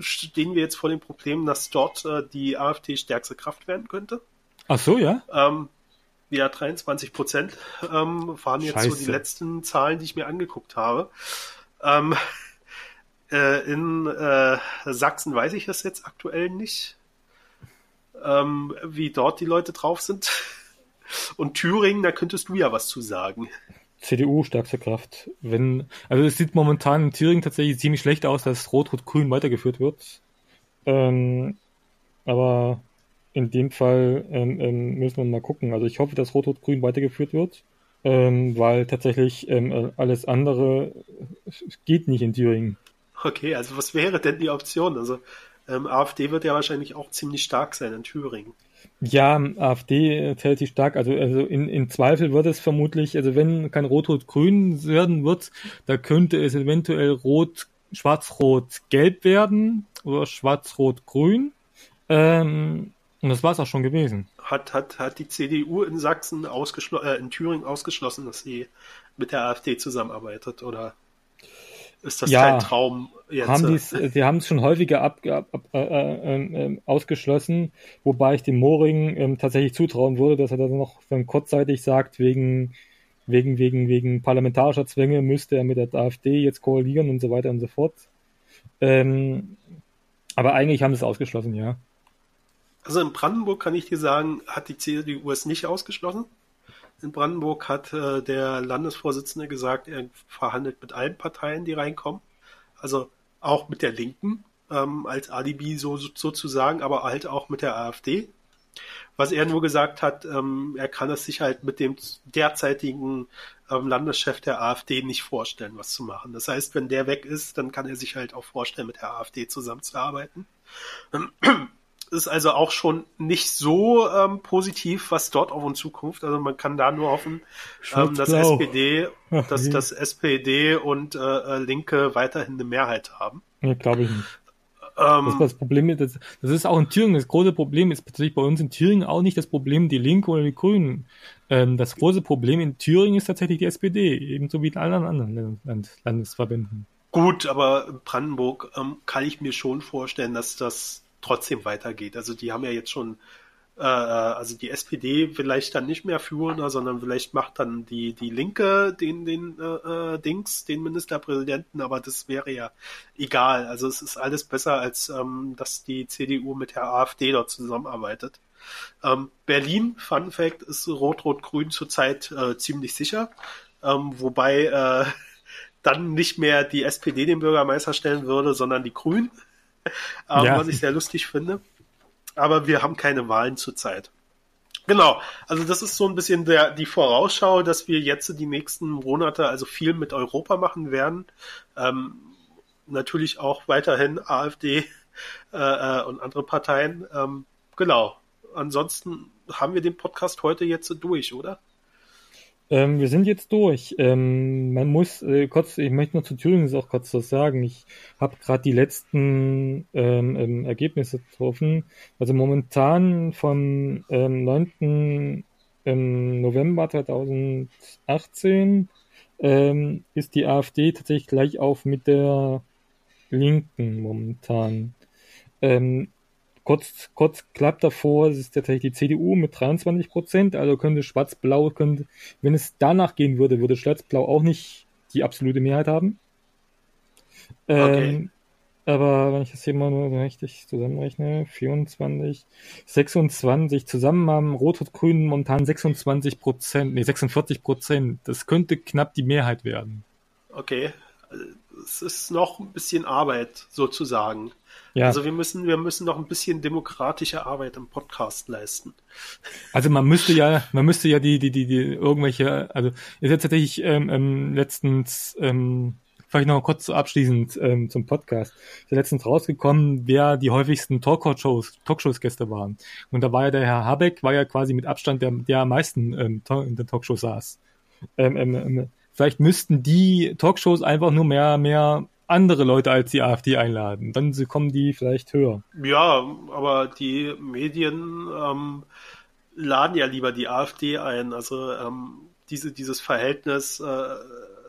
stehen wir jetzt vor dem Problem, dass dort äh, die AfD stärkste Kraft werden könnte. Ach so, ja? Ähm, ja, 23 Prozent ähm, waren jetzt Scheiße. so die letzten Zahlen, die ich mir angeguckt habe. Ähm, äh, in äh, Sachsen weiß ich das jetzt aktuell nicht, ähm, wie dort die Leute drauf sind. Und Thüringen, da könntest du ja was zu sagen. CDU stärkste Kraft. Wenn, also es sieht momentan in Thüringen tatsächlich ziemlich schlecht aus, dass Rot-Rot-Grün weitergeführt wird. Ähm, aber in dem Fall ähm, ähm, müssen wir mal gucken. Also ich hoffe, dass Rot-Rot-Grün weitergeführt wird, ähm, weil tatsächlich ähm, alles andere geht nicht in Thüringen. Okay, also was wäre denn die Option? Also ähm, AfD wird ja wahrscheinlich auch ziemlich stark sein in Thüringen. Ja, AfD zählt sich stark. Also, also in, in Zweifel wird es vermutlich, also wenn kein Rot-Rot-Grün werden wird, da könnte es eventuell Rot, Schwarz-Rot-Gelb werden oder Schwarz-Rot-Grün. Ähm, und das war es auch schon gewesen. Hat, hat, hat die CDU in Sachsen ausgeschlossen, äh, in Thüringen ausgeschlossen, dass sie mit der AfD zusammenarbeitet, oder? Ist das ja, kein Traum jetzt? Haben die's, sie haben es schon häufiger ab, ab, ab äh, äh, äh, ausgeschlossen, wobei ich dem Moring ähm, tatsächlich zutrauen würde, dass er das noch dann kurzzeitig sagt, wegen, wegen, wegen, wegen parlamentarischer Zwänge müsste er mit der AfD jetzt koalieren und so weiter und so fort. Ähm, aber eigentlich haben sie es ausgeschlossen, ja. Also in Brandenburg kann ich dir sagen, hat die CDU es nicht ausgeschlossen. In Brandenburg hat äh, der Landesvorsitzende gesagt, er verhandelt mit allen Parteien, die reinkommen. Also auch mit der Linken ähm, als Alibi so, sozusagen, aber halt auch mit der AfD. Was er nur gesagt hat, ähm, er kann es sich halt mit dem derzeitigen ähm, Landeschef der AfD nicht vorstellen, was zu machen. Das heißt, wenn der weg ist, dann kann er sich halt auch vorstellen, mit der AfD zusammenzuarbeiten. Ist also auch schon nicht so ähm, positiv, was dort auf uns zukommt. Also man kann da nur hoffen, ähm, dass SPD, Ach, dass das SPD und äh, äh, Linke weiterhin eine Mehrheit haben. Ja, glaube ich nicht. Ähm, das, das Problem ist, das, das, ist auch in Thüringen. Das große Problem ist tatsächlich bei uns in Thüringen auch nicht das Problem die Linke oder die Grünen. Ähm, das große Problem in Thüringen ist tatsächlich die SPD, ebenso wie in allen anderen Land Landesverbänden. Gut, aber in Brandenburg ähm, kann ich mir schon vorstellen, dass das trotzdem weitergeht. Also die haben ja jetzt schon, äh, also die SPD vielleicht dann nicht mehr führen, sondern vielleicht macht dann die, die Linke den, den äh, äh, Dings, den Ministerpräsidenten, aber das wäre ja egal. Also es ist alles besser, als ähm, dass die CDU mit der AfD dort zusammenarbeitet. Ähm, Berlin, Fun Fact, ist Rot-Rot-Grün zurzeit äh, ziemlich sicher. Ähm, wobei äh, dann nicht mehr die SPD den Bürgermeister stellen würde, sondern die Grünen ähm, ja. was ich sehr lustig finde. Aber wir haben keine Wahlen zurzeit. Genau, also das ist so ein bisschen der, die Vorausschau, dass wir jetzt die nächsten Monate also viel mit Europa machen werden. Ähm, natürlich auch weiterhin AfD äh, äh, und andere Parteien. Ähm, genau. Ansonsten haben wir den Podcast heute jetzt durch, oder? Ähm, wir sind jetzt durch. Ähm, man muss äh, kurz, ich möchte noch zu Thüringen auch kurz was sagen. Ich habe gerade die letzten ähm, ähm Ergebnisse getroffen. Also momentan vom ähm, 9. Ähm, November 2018 ähm, ist die AfD tatsächlich gleich auf mit der Linken momentan. Ähm, Kurz, kurz klappt davor, es ist tatsächlich die CDU mit 23 Prozent, also könnte Schwarz-Blau, könnte, wenn es danach gehen würde, würde Schwarz-Blau auch nicht die absolute Mehrheit haben. Okay. Ähm, aber wenn ich das hier mal nur richtig zusammenrechne, 24, 26, zusammen haben Rot und Grün momentan 26 Prozent, nee, 46 Prozent. Das könnte knapp die Mehrheit werden. Okay. Es ist noch ein bisschen Arbeit, sozusagen. Ja. Also wir müssen, wir müssen noch ein bisschen demokratische Arbeit im Podcast leisten. Also man müsste ja, man müsste ja die, die, die, die irgendwelche, also ist jetzt tatsächlich ähm, ähm, letztens, ähm, vielleicht noch kurz so abschließend ähm, zum Podcast. Ist ja letztens rausgekommen, wer die häufigsten Talkshows, Talkshows-Gäste waren. Und da war ja der Herr Habeck, war ja quasi mit Abstand der, der am meisten ähm, in der Talkshow saß. Ähm, ähm, ähm, vielleicht müssten die Talkshows einfach nur mehr, mehr andere Leute als die AfD einladen. Dann kommen die vielleicht höher. Ja, aber die Medien ähm, laden ja lieber die AfD ein. Also ähm, diese, dieses Verhältnis äh,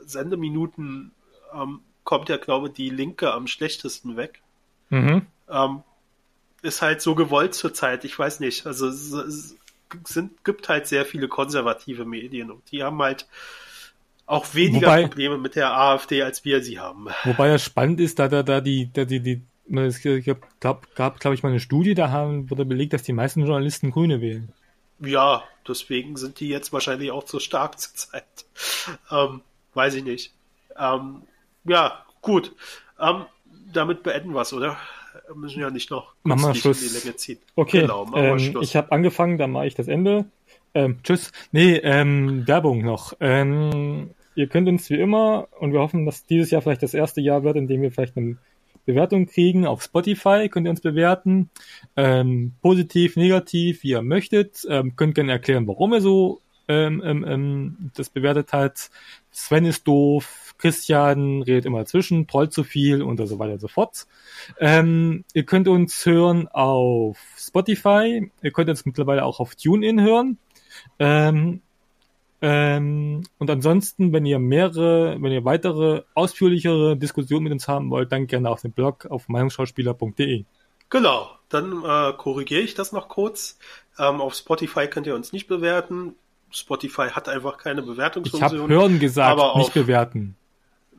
Sendeminuten ähm, kommt ja, glaube ich, die Linke am schlechtesten weg. Mhm. Ähm, ist halt so gewollt zurzeit. Ich weiß nicht. Also es, es sind, gibt halt sehr viele konservative Medien und die haben halt auch weniger wobei, Probleme mit der AfD, als wir sie haben. Wobei ja spannend ist, da da, da die, da die, die es gab, gab glaube ich, mal eine Studie, da haben, wurde belegt, dass die meisten Journalisten Grüne wählen. Ja, deswegen sind die jetzt wahrscheinlich auch so stark zurzeit. Ähm, weiß ich nicht. Ähm, ja, gut. Ähm, damit beenden wir es, oder? Wir müssen ja nicht noch machen wir Schluss. die Länge ziehen. Okay, genau, ähm, ich habe angefangen, dann mache ich das Ende. Ähm, tschüss. Nee, ähm, Werbung noch. Ähm, ihr könnt uns wie immer, und wir hoffen, dass dieses Jahr vielleicht das erste Jahr wird, in dem wir vielleicht eine Bewertung kriegen auf Spotify, könnt ihr uns bewerten. Ähm, positiv, negativ, wie ihr möchtet. Ähm, könnt gerne erklären, warum ihr so ähm, ähm, ähm, das bewertet hat. Sven ist doof, Christian redet immer dazwischen, trollt zu viel und so weiter und so fort. Ähm, ihr könnt uns hören auf Spotify, ihr könnt uns mittlerweile auch auf TuneIn hören. Ähm, ähm, und ansonsten, wenn ihr mehrere, wenn ihr weitere ausführlichere Diskussionen mit uns haben wollt, dann gerne auf dem Blog auf meinungsschauspieler.de. Genau, dann äh, korrigiere ich das noch kurz. Ähm, auf Spotify könnt ihr uns nicht bewerten. Spotify hat einfach keine Bewertungsfunktion. Ich habe hören gesagt, aber nicht bewerten.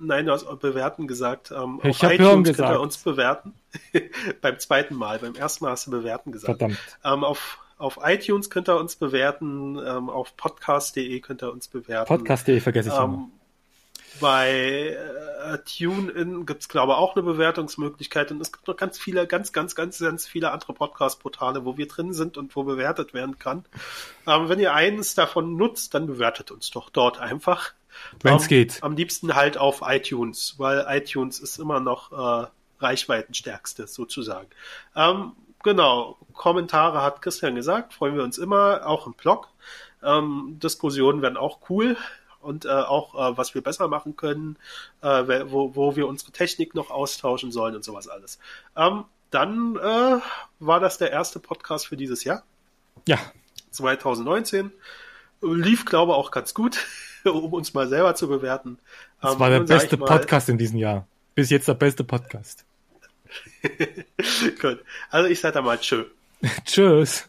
nein, du hast bewerten gesagt. Ähm, ich auf iTunes gesagt. könnt ihr uns bewerten. Beim zweiten Mal. Beim ersten Mal hast du bewerten gesagt. Verdammt. Ähm, auf, auf iTunes könnt ihr uns bewerten. Ähm, auf podcast.de könnt ihr uns bewerten. Podcast.de vergesse ich ähm, immer. Bei äh, TuneIn gibt es, glaube ich, auch eine Bewertungsmöglichkeit und es gibt noch ganz viele, ganz, ganz, ganz, ganz viele andere Podcast-Portale, wo wir drin sind und wo bewertet werden kann. Ähm, wenn ihr eines davon nutzt, dann bewertet uns doch dort einfach. Wenn es ähm, geht. Am liebsten halt auf iTunes, weil iTunes ist immer noch äh, Reichweitenstärkste sozusagen. Ähm, genau, Kommentare hat Christian gesagt, freuen wir uns immer, auch im Blog. Ähm, Diskussionen werden auch cool und äh, auch, äh, was wir besser machen können, äh, wo, wo wir unsere Technik noch austauschen sollen und sowas alles. Ähm, dann äh, war das der erste Podcast für dieses Jahr. Ja. 2019. Lief, glaube ich, auch ganz gut, um uns mal selber zu bewerten. Das ähm, war der beste mal, Podcast in diesem Jahr. Bis jetzt der beste Podcast. gut. Also ich sage da mal tschö. Tschüss.